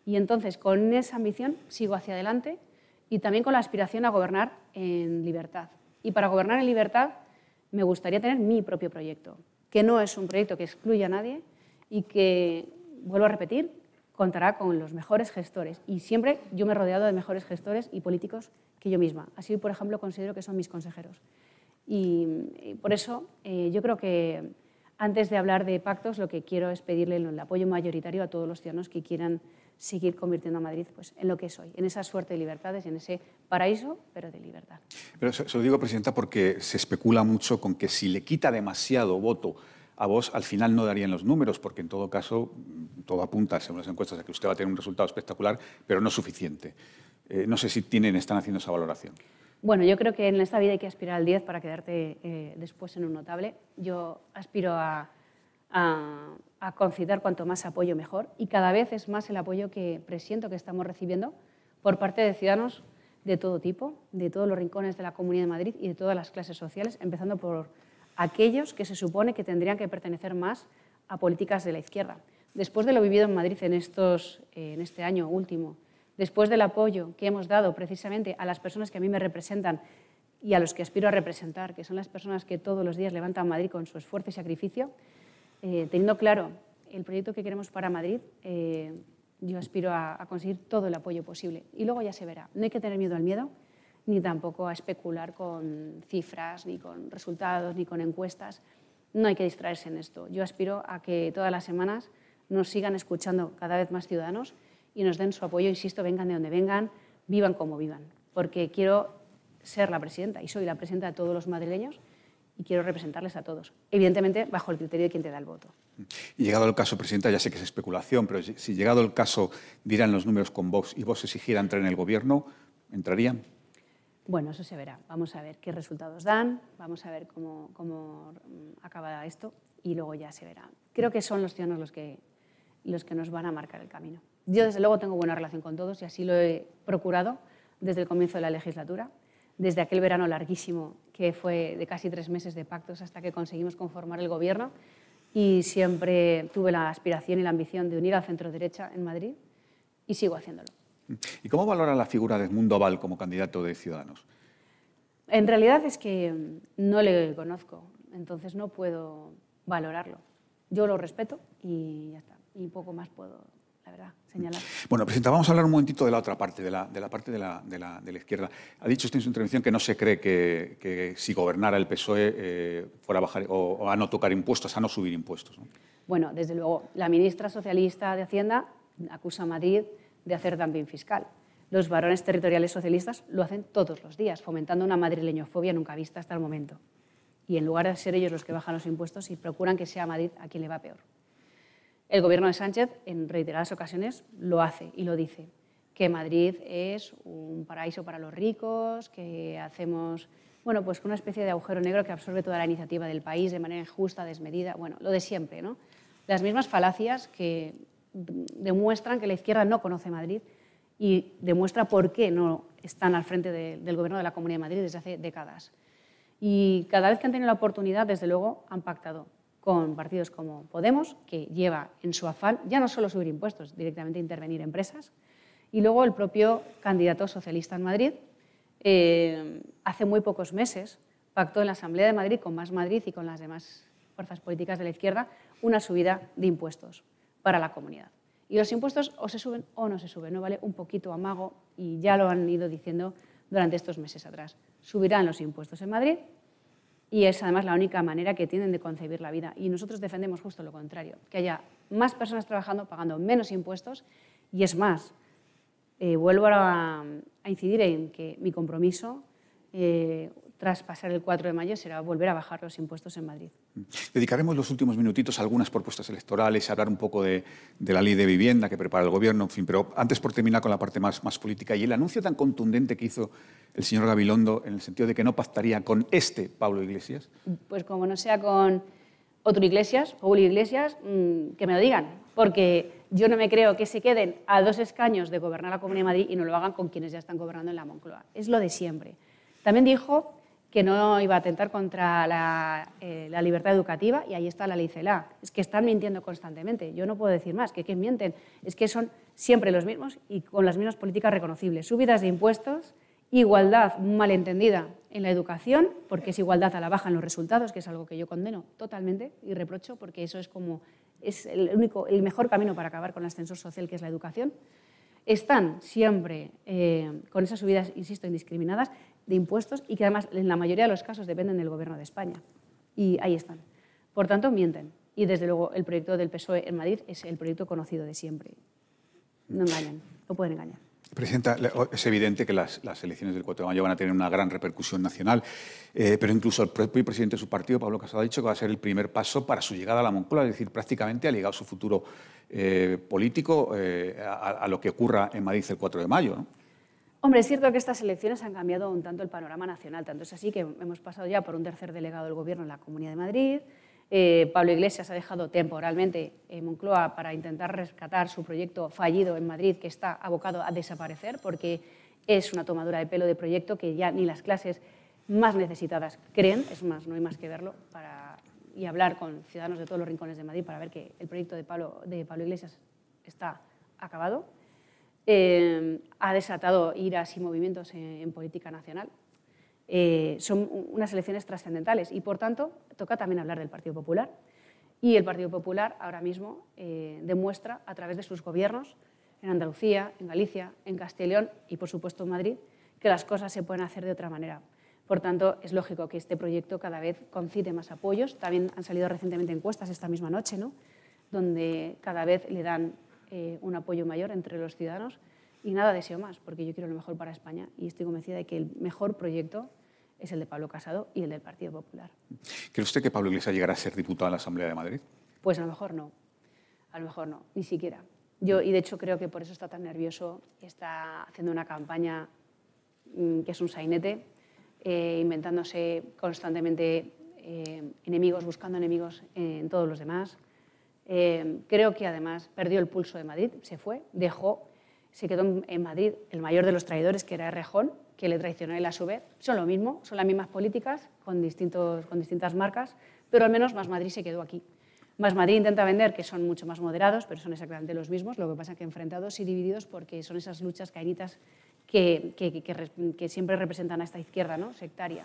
Y entonces con esa ambición sigo hacia adelante y también con la aspiración a gobernar en libertad. Y para gobernar en libertad me gustaría tener mi propio proyecto, que no es un proyecto que excluya a nadie y que, vuelvo a repetir, contará con los mejores gestores. Y siempre yo me he rodeado de mejores gestores y políticos que yo misma. Así, por ejemplo, considero que son mis consejeros. Y, por eso eh, yo creo que antes de hablar de pactos, lo que quiero es pedirle el apoyo mayoritario a todos los ciudadanos que quieran seguir convirtiendo a Madrid pues, en lo que es hoy, en esa suerte de libertades, en ese paraíso, pero de libertad. Pero se, lo digo, Presidenta, porque se especula mucho con que si le quita demasiado voto a vos, al final no darían los números, porque en todo caso todo apunta, según las encuestas, a que usted va a tener un resultado espectacular, pero no suficiente. Eh, no sé si tienen, están haciendo esa valoración. Bueno, yo creo que en esta vida hay que aspirar al 10 para quedarte eh, después en un notable. Yo aspiro a, a, concitar cuanto más apoyo mejor y cada vez es más el apoyo que presiento que estamos recibiendo por parte de ciudadanos de todo tipo, de todos los rincones de la Comunidad de Madrid y de todas las clases sociales, empezando por aquellos que se supone que tendrían que pertenecer más a políticas de la izquierda. Después de lo vivido en Madrid en, estos, en este año último, después del apoyo que hemos dado precisamente a las personas que a mí me representan y a los que aspiro a representar, que son las personas que todos los días levantan Madrid con su esfuerzo y sacrificio, eh, teniendo claro el proyecto que queremos para Madrid, eh, yo aspiro a, a, conseguir todo el apoyo posible. Y luego ya se verá. No hay que tener miedo al miedo, ni tampoco a especular con cifras, ni con resultados, ni con encuestas. No hay que distraerse en esto. Yo aspiro a que todas las semanas nos sigan escuchando cada vez más ciudadanos y nos den su apoyo, insisto, vengan de donde vengan, vivan como vivan, porque quiero ser la presidenta y soy la presidenta de todos los madrileños y quiero representarles a todos, evidentemente bajo el criterio de quien te da el voto. Y llegado el caso, Presidenta, ya sé que es especulación, pero si llegado el caso dirán los números con Vox y Vox exigiera entrar en el Gobierno, ¿entrarían? Bueno, eso se verá. Vamos a ver qué resultados dan, vamos a ver cómo, cómo acaba esto y luego ya se verá. Creo que son los ciudadanos los que, los que nos van a marcar el camino. Yo, desde luego, tengo buena relación con todos y así lo he procurado desde el comienzo de la legislatura, desde aquel verano larguísimo que fue de casi tres meses de pactos hasta que conseguimos conformar el gobierno y siempre tuve la aspiración y la ambición de unir al centro derecha en Madrid y sigo haciéndolo. ¿Y cómo valora la figura de Edmundo Val como candidato de Ciudadanos? En realidad es que no le conozco, entonces no puedo valorarlo. Yo lo respeto y ya está. Y poco más puedo, la verdad, señalar. Bueno, Presidenta, vamos a hablar un momentito de la otra parte, de la, de la parte de la, de, la, de la, izquierda. Ha dicho usted en su intervención que no se cree que, que si gobernara el PSOE eh, fuera a bajar o, o, a no tocar impuestos, a no subir impuestos. ¿no? Bueno, desde luego, la ministra socialista de Hacienda acusa a Madrid de hacer dumping fiscal. Los varones territoriales socialistas lo hacen todos los días, fomentando una madrileñofobia nunca vista hasta el momento. Y en lugar de ser ellos los que bajan los impuestos y procuran que sea Madrid a quien le va peor. El gobierno de Sánchez, en reiteradas ocasiones, lo hace y lo dice, que Madrid es un paraíso para los ricos, que hacemos bueno, pues una especie de agujero negro que absorbe toda la iniciativa del país de manera injusta, desmedida, bueno, lo de siempre, ¿no? Las mismas falacias que demuestran que la izquierda no conoce Madrid y demuestra por qué no están al frente de, del gobierno de la Comunidad de Madrid desde hace décadas. Y cada vez que han tenido la oportunidad, desde luego, han pactado con partidos como Podemos, que lleva en su afán ya no solo subir impuestos, directamente intervenir empresas, y luego el propio candidato socialista en Madrid, eh, hace muy pocos meses, pactó en la Asamblea de Madrid con Más Madrid y con las demás fuerzas políticas de la izquierda una subida de impuestos para la comunidad. Y los impuestos o se suben o no se suben, no vale un poquito amago y ya lo han ido diciendo durante estos meses atrás. Subirán los impuestos en Madrid y es además la única manera que tienen de concebir la vida. Y nosotros defendemos justo lo contrario, que haya más personas trabajando, pagando menos impuestos y es más, eh, vuelvo a, incidir en que mi compromiso eh, tras pasar el 4 de mayo será volver a bajar los impuestos en Madrid. Dedicaremos los últimos minutitos a algunas propuestas electorales, a hablar un poco de, la ley de vivienda que prepara el Gobierno, en fin, pero antes por terminar con la parte más, política y el anuncio tan contundente que hizo el señor Gabilondo en el sentido de que no pactaría con este Pablo Iglesias. Pues como no sea con otro Iglesias, Pablo Iglesias, mm, que me lo digan, porque yo no me creo que se queden a dos escaños de gobernar la Comunidad de Madrid y no lo hagan con quienes ya están gobernando en la Moncloa. Es lo de siempre. También dijo que no iba a atentar contra la, eh, libertad educativa y ahí está la ley CELA. Es que están mintiendo constantemente. Yo no puedo decir más, que, que mienten. Es que son siempre los mismos y con las mismas políticas reconocibles. Subidas de impuestos, igualdad malentendida en la educación, porque es igualdad a la baja en los resultados, que es algo que yo condeno totalmente y reprocho, porque eso es como es el, único, el mejor camino para acabar con el ascensor social, que es la educación. Están siempre eh, con esas subidas, insisto, indiscriminadas de impuestos y que además en la mayoría de los casos dependen del Gobierno de España. Y ahí están. Por tanto, mienten. Y desde luego el proyecto del PSOE en Madrid es el proyecto conocido de siempre. No engañan, no pueden engañar. Presidenta, es evidente que las, elecciones del 4 de mayo van a tener una gran repercusión nacional, eh, pero incluso el propio presidente de su partido, Pablo Casado, ha dicho que va a ser el primer paso para su llegada a la Moncloa, es decir, prácticamente ha ligado su futuro eh, político eh, a, lo que ocurra en Madrid el 4 de mayo. Hombre, es cierto que estas elecciones han cambiado un tanto el panorama nacional, tanto es así que hemos pasado ya por un tercer delegado del Gobierno en la Comunidad de Madrid. Eh, Pablo Iglesias ha dejado temporalmente en Moncloa para intentar rescatar su proyecto fallido en Madrid, que está abocado a desaparecer, porque es una tomadura de pelo de proyecto que ya ni las clases más necesitadas creen, es más, no hay más que verlo, para, y hablar con ciudadanos de todos los rincones de Madrid para ver que el proyecto de Pablo, de Pablo Iglesias está acabado eh, ha desatado iras y movimientos en, política nacional. Eh, son unas elecciones trascendentales y, por tanto, toca también hablar del Partido Popular. Y el Partido Popular ahora mismo eh, demuestra, a través de sus gobiernos, en Andalucía, en Galicia, en Castellón y, por supuesto, en Madrid, que las cosas se pueden hacer de otra manera. Por tanto, es lógico que este proyecto cada vez concite más apoyos. También han salido recientemente encuestas esta misma noche, ¿no? donde cada vez le dan eh, un apoyo mayor entre los ciudadanos y nada deseo más, porque yo quiero lo mejor para España y estoy convencida de que el mejor proyecto es el de Pablo Casado y el del Partido Popular. ¿Cree usted que Pablo Iglesias llegará a ser diputado en la Asamblea de Madrid? Pues a lo mejor no, a lo mejor no, ni siquiera. Yo, y de hecho creo que por eso está tan nervioso, está haciendo una campaña mm, que es un sainete, eh, inventándose constantemente eh, enemigos, buscando enemigos en todos los demás. Eh, creo que además perdió el pulso de Madrid, se fue, dejó, se quedó en Madrid el mayor de los traidores, que era Rejón, que le traicionó él a su vez. Son lo mismo, son las mismas políticas con, distintos, con distintas marcas, pero al menos Más Madrid se quedó aquí. Más Madrid intenta vender que son mucho más moderados, pero son exactamente los mismos, lo que pasa que enfrentados y divididos porque son esas luchas caínitas que, que, que, siempre representan a esta izquierda ¿no? sectaria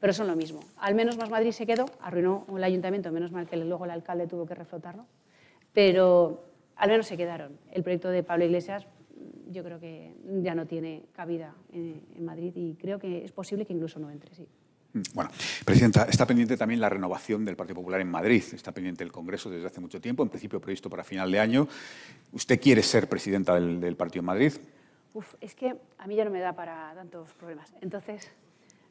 pero son lo mismo. Al menos Más Madrid se quedó, arruinó el ayuntamiento, menos mal que luego el alcalde tuvo que reflotarlo, pero al menos se quedaron. El proyecto de Pablo Iglesias yo creo que ya no tiene cabida en, Madrid y creo que es posible que incluso no entre, sí. Mm, bueno, Presidenta, está pendiente también la renovación del Partido Popular en Madrid. Está pendiente el Congreso desde hace mucho tiempo, en principio previsto para final de año. ¿Usted quiere ser presidenta del, del Partido en Madrid? Uf, es que a mí ya no me da para tantos problemas. Entonces,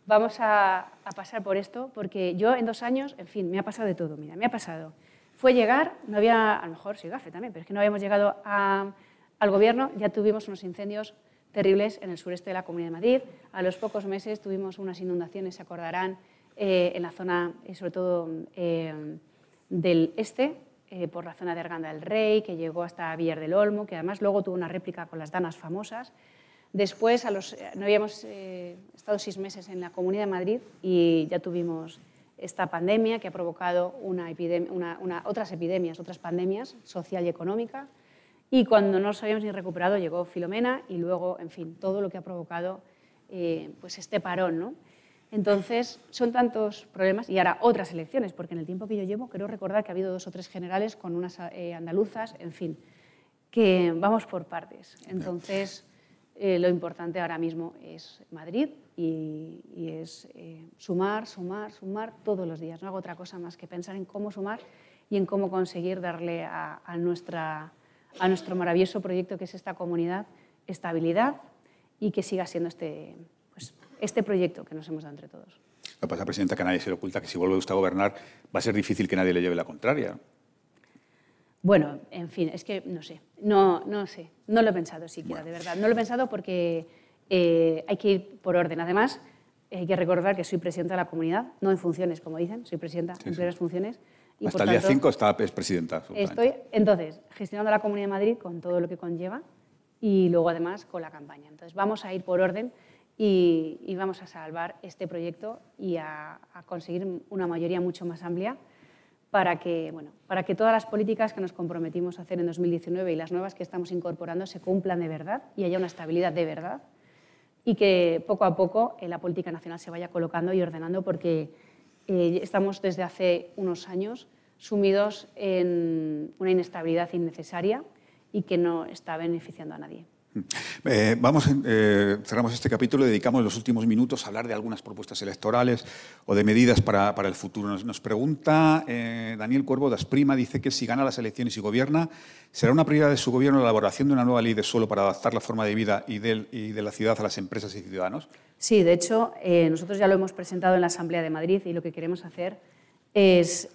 vamos a, pasar por esto, porque yo en dos años, en fin, me ha pasado de todo. Mira, me ha pasado. Fue llegar, no había, a lo mejor sí gafe también, pero es que no habíamos llegado al gobierno, ya tuvimos unos incendios terribles en el sureste de la Comunidad de Madrid. A los pocos meses tuvimos unas inundaciones, se acordarán, eh, en la zona, eh, sobre todo eh, del este, por la zona de Arganda del Rey, que llegó hasta Villar del Olmo, que además luego tuvo una réplica con las danas famosas. Después, a los, no habíamos eh, estado seis meses en la Comunidad de Madrid y ya tuvimos esta pandemia que ha provocado una una, otras epidemias, otras pandemias social y económica. Y cuando no nos habíamos ni recuperado llegó Filomena y luego, en fin, todo lo que ha provocado eh, pues este parón. ¿no? Entonces, son tantos problemas. Y ahora otras elecciones, porque en el tiempo que yo llevo, creo recordar que ha habido dos o tres generales con unas eh, andaluzas, en fin, que vamos por partes. Entonces... Eh, lo importante ahora mismo es Madrid y, es eh, sumar, sumar, sumar todos los días. No hago otra cosa más que pensar en cómo sumar y en cómo conseguir darle a, nuestra, a nuestro maravilloso proyecto que es esta comunidad estabilidad y que siga siendo este, pues, este proyecto que nos hemos dado entre todos. Lo pasa, Presidenta, que a nadie se le oculta que si vuelve usted a gobernar va a ser difícil que nadie le lleve la contraria. Bueno, en fin, es que no sé, no, no sé, no lo he pensado siquiera, de verdad. No lo he pensado porque eh, hay que ir por orden. Además, hay que recordar que soy presidenta de la comunidad, no en funciones, como dicen, soy presidenta en plenas funciones. Y Hasta el día 5 está es presidenta. Estoy, entonces, gestionando la Comunidad de Madrid con todo lo que conlleva y luego además con la campaña. Entonces, vamos a ir por orden y, vamos a salvar este proyecto y a, conseguir una mayoría mucho más amplia para que, bueno, para que todas las políticas que nos comprometimos a hacer en 2019 y las nuevas que estamos incorporando se cumplan de verdad y haya una estabilidad de verdad y que poco a poco eh, la política nacional se vaya colocando y ordenando porque eh, estamos desde hace unos años sumidos en una inestabilidad innecesaria y que no está beneficiando a nadie. *laughs* Eh, vamos, eh, cerramos este capítulo y dedicamos los últimos minutos a hablar de algunas propuestas electorales o de medidas para, para el futuro. Nos, pregunta eh, Daniel Cuervo das Prima, dice que si gana las elecciones y gobierna, ¿será una prioridad de su gobierno la elaboración de una nueva ley de suelo para adaptar la forma de vida y, y de la ciudad a las empresas y ciudadanos? Sí, de hecho, nosotros ya lo hemos presentado en la Asamblea de Madrid y lo que queremos hacer es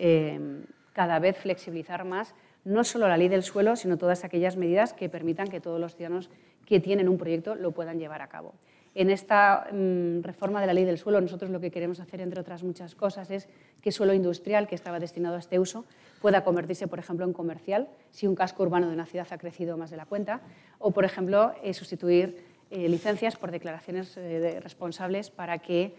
cada vez flexibilizar más no solo la ley del suelo, sino todas aquellas medidas que permitan que todos los ciudadanos que tienen un proyecto lo puedan llevar a cabo. En esta mm, reforma de la ley del suelo, nosotros lo que queremos hacer, entre otras muchas cosas, es que suelo industrial, que estaba destinado a este uso, pueda convertirse, por ejemplo, en comercial, si un casco urbano de una ciudad ha crecido más de la cuenta, o, por ejemplo, eh, sustituir eh, licencias por declaraciones eh, responsables para que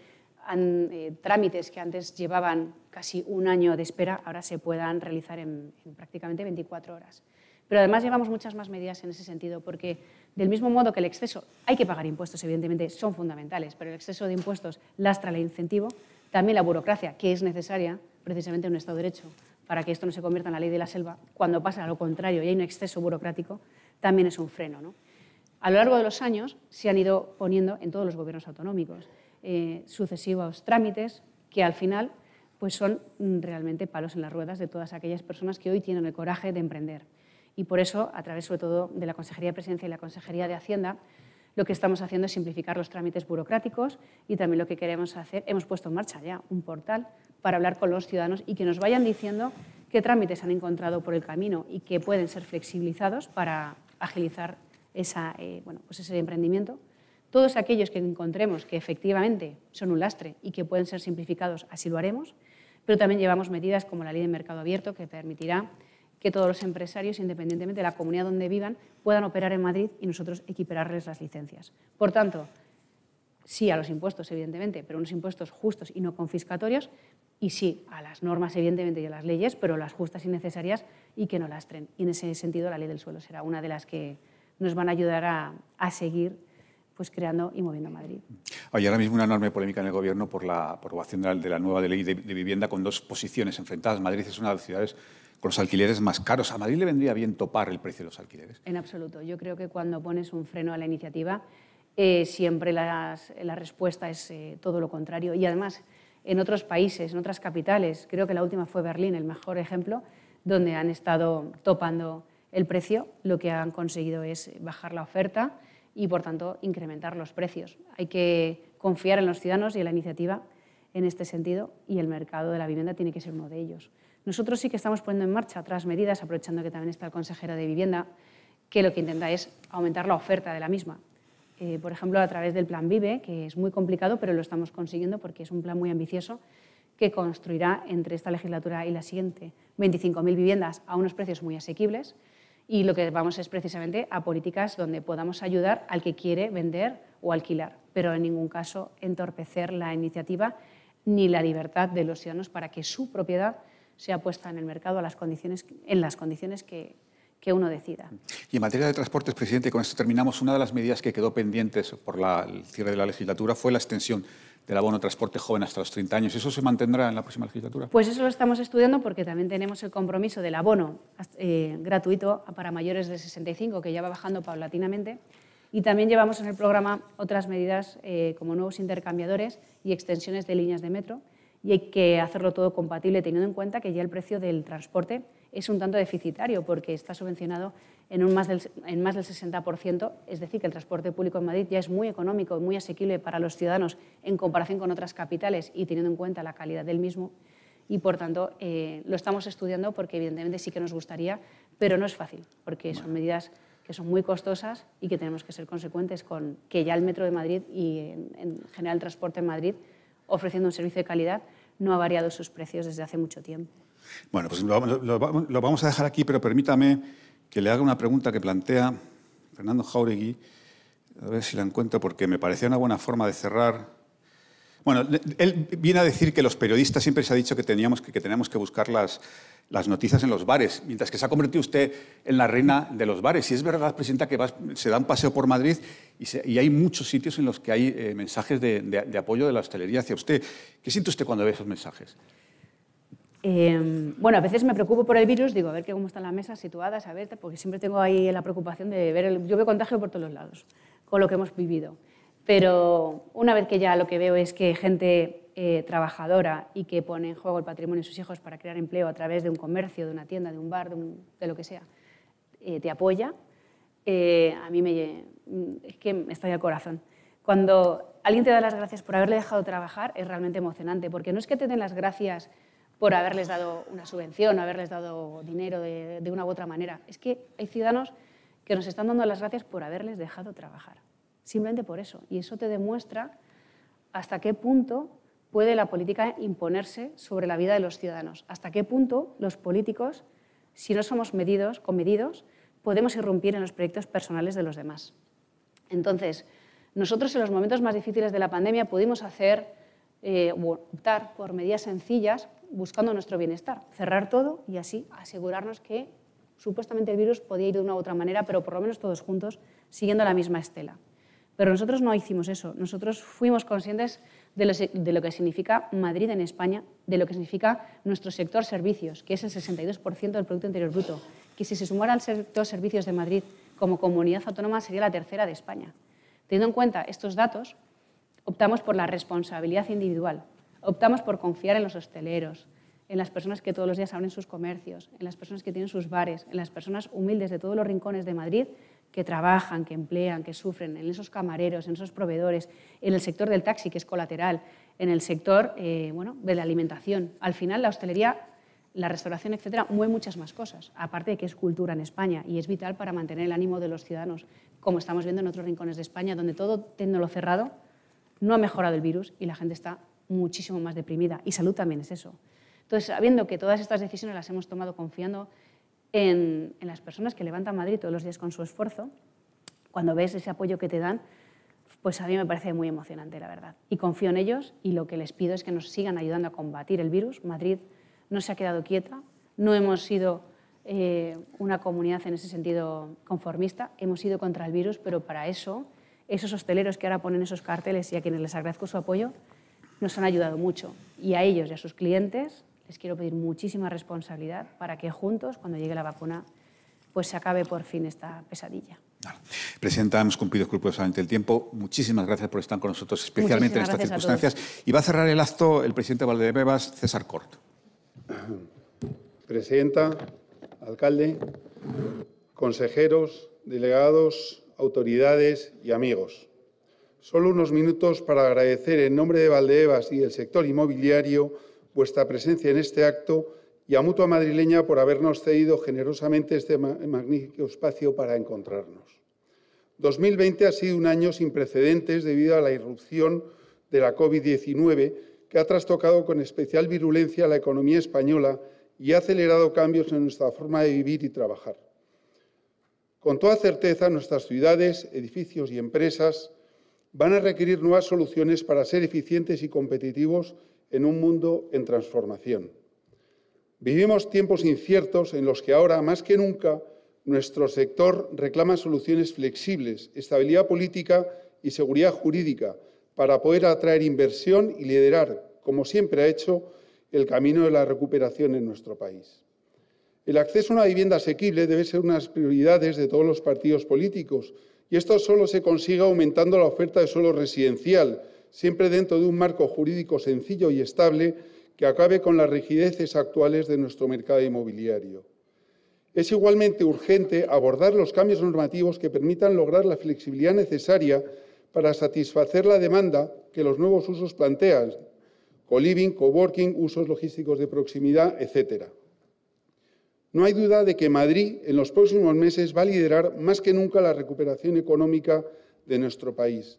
trámites que antes llevaban casi un año de espera, ahora se puedan realizar en, en prácticamente 24 horas. Pero además llevamos muchas más medidas en ese sentido, porque del mismo modo que el exceso, hay que pagar impuestos, evidentemente, son fundamentales, pero el exceso de impuestos lastra el incentivo, también la burocracia, que es necesaria precisamente en un Estado de Derecho, para que esto no se convierta en la ley de la selva, cuando pasa a lo contrario y hay un exceso burocrático, también es un freno. ¿no? A lo largo de los años se han ido poniendo en todos los gobiernos autonómicos eh, sucesivos trámites que al final pues son mm, realmente palos en las ruedas de todas aquellas personas que hoy tienen el coraje de emprender. Y por eso, a través sobre todo de la Consejería de Presidencia y la Consejería de Hacienda, lo que estamos haciendo es simplificar los trámites burocráticos y también lo que queremos hacer, hemos puesto en marcha ya un portal para hablar con los ciudadanos y que nos vayan diciendo qué trámites han encontrado por el camino y que pueden ser flexibilizados para agilizar esa, eh, bueno, pues ese emprendimiento. Todos aquellos que encontremos que efectivamente son un lastre y que pueden ser simplificados, así lo haremos, pero también llevamos medidas como la ley de mercado abierto que permitirá que todos los empresarios, independientemente de la comunidad donde vivan, puedan operar en Madrid y nosotros equipararles las licencias. Por tanto, sí a los impuestos, evidentemente, pero unos impuestos justos y no confiscatorios, y sí a las normas, evidentemente, y a las leyes, pero las justas y necesarias y que no lastren. Y en ese sentido, la ley del suelo será una de las que nos van a ayudar a, seguir pues, creando y moviendo Madrid. Hay ahora mismo una enorme polémica en el Gobierno por la aprobación de la, nueva ley de, de, vivienda con dos posiciones enfrentadas. Madrid es una de las ciudades con los alquileres más caros. ¿A Madrid le vendría bien topar el precio de los alquileres? En absoluto. Yo creo que cuando pones un freno a la iniciativa, eh, siempre la respuesta es eh, todo lo contrario. Y además, en otros países, en otras capitales, creo que la última fue Berlín, el mejor ejemplo, donde han estado topando el precio, lo que han conseguido es bajar la oferta y, por tanto, incrementar los precios. Hay que confiar en los ciudadanos y en la iniciativa en este sentido y el mercado de la vivienda tiene que ser uno de ellos. Nosotros sí que estamos poniendo en marcha otras medidas, aprovechando que también está el consejero de Vivienda, que lo que intenta es aumentar la oferta de la misma. Eh, por ejemplo, a través del Plan Vive, que es muy complicado, pero lo estamos consiguiendo porque es un plan muy ambicioso que construirá entre esta legislatura y la siguiente 25.000 viviendas a unos precios muy asequibles. Y lo que vamos es precisamente a políticas donde podamos ayudar al que quiere vender o alquilar, pero en ningún caso entorpecer la iniciativa ni la libertad de los ciudadanos para que su propiedad sea puesta en el mercado a las condiciones, en las condiciones que, que uno decida. Y en materia de transportes, presidente, con esto terminamos. Una de las medidas que quedó pendientes por la, el cierre de la legislatura fue la extensión del abono transporte joven hasta los 30 años. ¿Eso se mantendrá en la próxima legislatura? Pues eso lo estamos estudiando porque también tenemos el compromiso del abono eh, gratuito para mayores de 65, que ya va bajando paulatinamente. Y también llevamos en el programa otras medidas eh, como nuevos intercambiadores y extensiones de líneas de metro y hay que hacerlo todo compatible teniendo en cuenta que ya el precio del transporte es un tanto deficitario porque está subvencionado en, un más del, en más del 60%, es decir, que el transporte público en Madrid ya es muy económico y muy asequible para los ciudadanos en comparación con otras capitales y teniendo en cuenta la calidad del mismo. Y, por tanto, eh, lo estamos estudiando porque, evidentemente, sí que nos gustaría, pero no es fácil, porque son medidas que son muy costosas y que tenemos que ser consecuentes con que ya el Metro de Madrid y, en, en general, el transporte en Madrid, ofreciendo un servicio de calidad, no ha variado sus precios desde hace mucho tiempo. Bueno, pues lo, vamos a dejar aquí, pero permítame que le haga una pregunta que plantea Fernando Jauregui, a ver si la encuentro, porque me parecía una buena forma de cerrar. Bueno, él viene a decir que los periodistas siempre se ha dicho que teníamos que, buscar las, noticias en los bares, mientras que se ha convertido usted en la reina de los bares. Y es verdad, Presidenta, que se da un paseo por Madrid y, hay muchos sitios en los que hay eh, mensajes de, apoyo de la hostelería hacia usted. ¿Qué siente usted cuando ve esos mensajes? Eh, bueno, a veces me preocupo por el virus, digo, a ver cómo están las mesas situadas, a ver, porque siempre tengo ahí la preocupación de ver, el, yo veo contagio por todos los lados, con lo que hemos vivido. Pero una vez que ya lo que veo es que gente eh, trabajadora y que pone en juego el patrimonio de sus hijos para crear empleo a través de un comercio, de una tienda, de un bar, de, lo que sea, eh, te apoya, a mí me, es que me estalla el corazón. Cuando alguien te da las gracias por haberle dejado trabajar es realmente emocionante, porque no es que te den las gracias por haberles dado una subvención, haberles dado dinero de, una u otra manera. Es que hay ciudadanos que nos están dando las gracias por haberles dejado trabajar. Simplemente por eso. Y eso te demuestra hasta qué punto puede la política imponerse sobre la vida de los ciudadanos. Hasta qué punto los políticos, si no somos medidos, comedidos, podemos irrumpir en los proyectos personales de los demás. Entonces, nosotros en los momentos más difíciles de la pandemia pudimos hacer, eh, optar por medidas sencillas buscando nuestro bienestar, cerrar todo y así asegurarnos que supuestamente el virus podía ir de una u otra manera, pero por lo menos todos juntos, siguiendo la misma estela. Pero nosotros no hicimos eso, nosotros fuimos conscientes de lo, que significa Madrid en España, de lo que significa nuestro sector servicios, que es el 62% del Producto Interior Bruto, que si se sumara al sector servicios de Madrid como comunidad autónoma sería la tercera de España. Teniendo en cuenta estos datos, optamos por la responsabilidad individual, Optamos por confiar en los hosteleros, en las personas que todos los días abren sus comercios, en las personas que tienen sus bares, en las personas humildes de todos los rincones de Madrid que trabajan, que emplean, que sufren, en esos camareros, en esos proveedores, en el sector del taxi, que es colateral, en el sector eh, bueno, de la alimentación. Al final, la hostelería, la restauración, etcétera, mueve muchas más cosas, aparte de que es cultura en España y es vital para mantener el ánimo de los ciudadanos, como estamos viendo en otros rincones de España, donde todo lo cerrado no ha mejorado el virus y la gente está muchísimo más deprimida. Y salud también es eso. Entonces, sabiendo que todas estas decisiones las hemos tomado confiando en, las personas que levantan Madrid todos los días con su esfuerzo, cuando ves ese apoyo que te dan, pues a mí me parece muy emocionante, la verdad. Y confío en ellos y lo que les pido es que nos sigan ayudando a combatir el virus. Madrid no se ha quedado quieta, no hemos sido eh, una comunidad en ese sentido conformista, hemos ido contra el virus, pero para eso, esos hosteleros que ahora ponen esos carteles y a quienes les agradezco su apoyo, nos han ayudado mucho. Y a ellos y a sus clientes les quiero pedir muchísima responsabilidad para que juntos, cuando llegue la vacuna, pues se acabe por fin esta pesadilla. Presidenta, hemos cumplido escrupulosamente el tiempo. Muchísimas gracias por estar con nosotros, especialmente en estas circunstancias. Y va a cerrar el acto el presidente Valdebebas, César Cort. Presidenta, alcalde, consejeros, delegados, autoridades y amigos. Solo unos minutos para agradecer en nombre de Valdeevas y del sector inmobiliario vuestra presencia en este acto y a Mutua Madrileña por habernos cedido generosamente este magnífico espacio para encontrarnos. 2020 ha sido un año sin precedentes debido a la irrupción de la COVID-19 que ha trastocado con especial virulencia la economía española y ha acelerado cambios en nuestra forma de vivir y trabajar. Con toda certeza, nuestras ciudades, edificios y empresas van a requerir nuevas soluciones para ser eficientes y competitivos en un mundo en transformación. Vivimos tiempos inciertos en los que ahora, más que nunca, nuestro sector reclama soluciones flexibles, estabilidad política y seguridad jurídica para poder atraer inversión y liderar, como siempre ha hecho, el camino de la recuperación en nuestro país. El acceso a una vivienda asequible debe ser una de las prioridades de todos los partidos políticos y esto solo se consigue aumentando la oferta de suelo residencial, siempre dentro de un marco jurídico sencillo y estable que acabe con las rigideces actuales de nuestro mercado inmobiliario. Es igualmente urgente abordar los cambios normativos que permitan lograr la flexibilidad necesaria para satisfacer la demanda que los nuevos usos plantean, co-living, coworking, usos logísticos de proximidad, etc. No hay duda de que Madrid en los próximos meses va a liderar más que nunca la recuperación económica de nuestro país.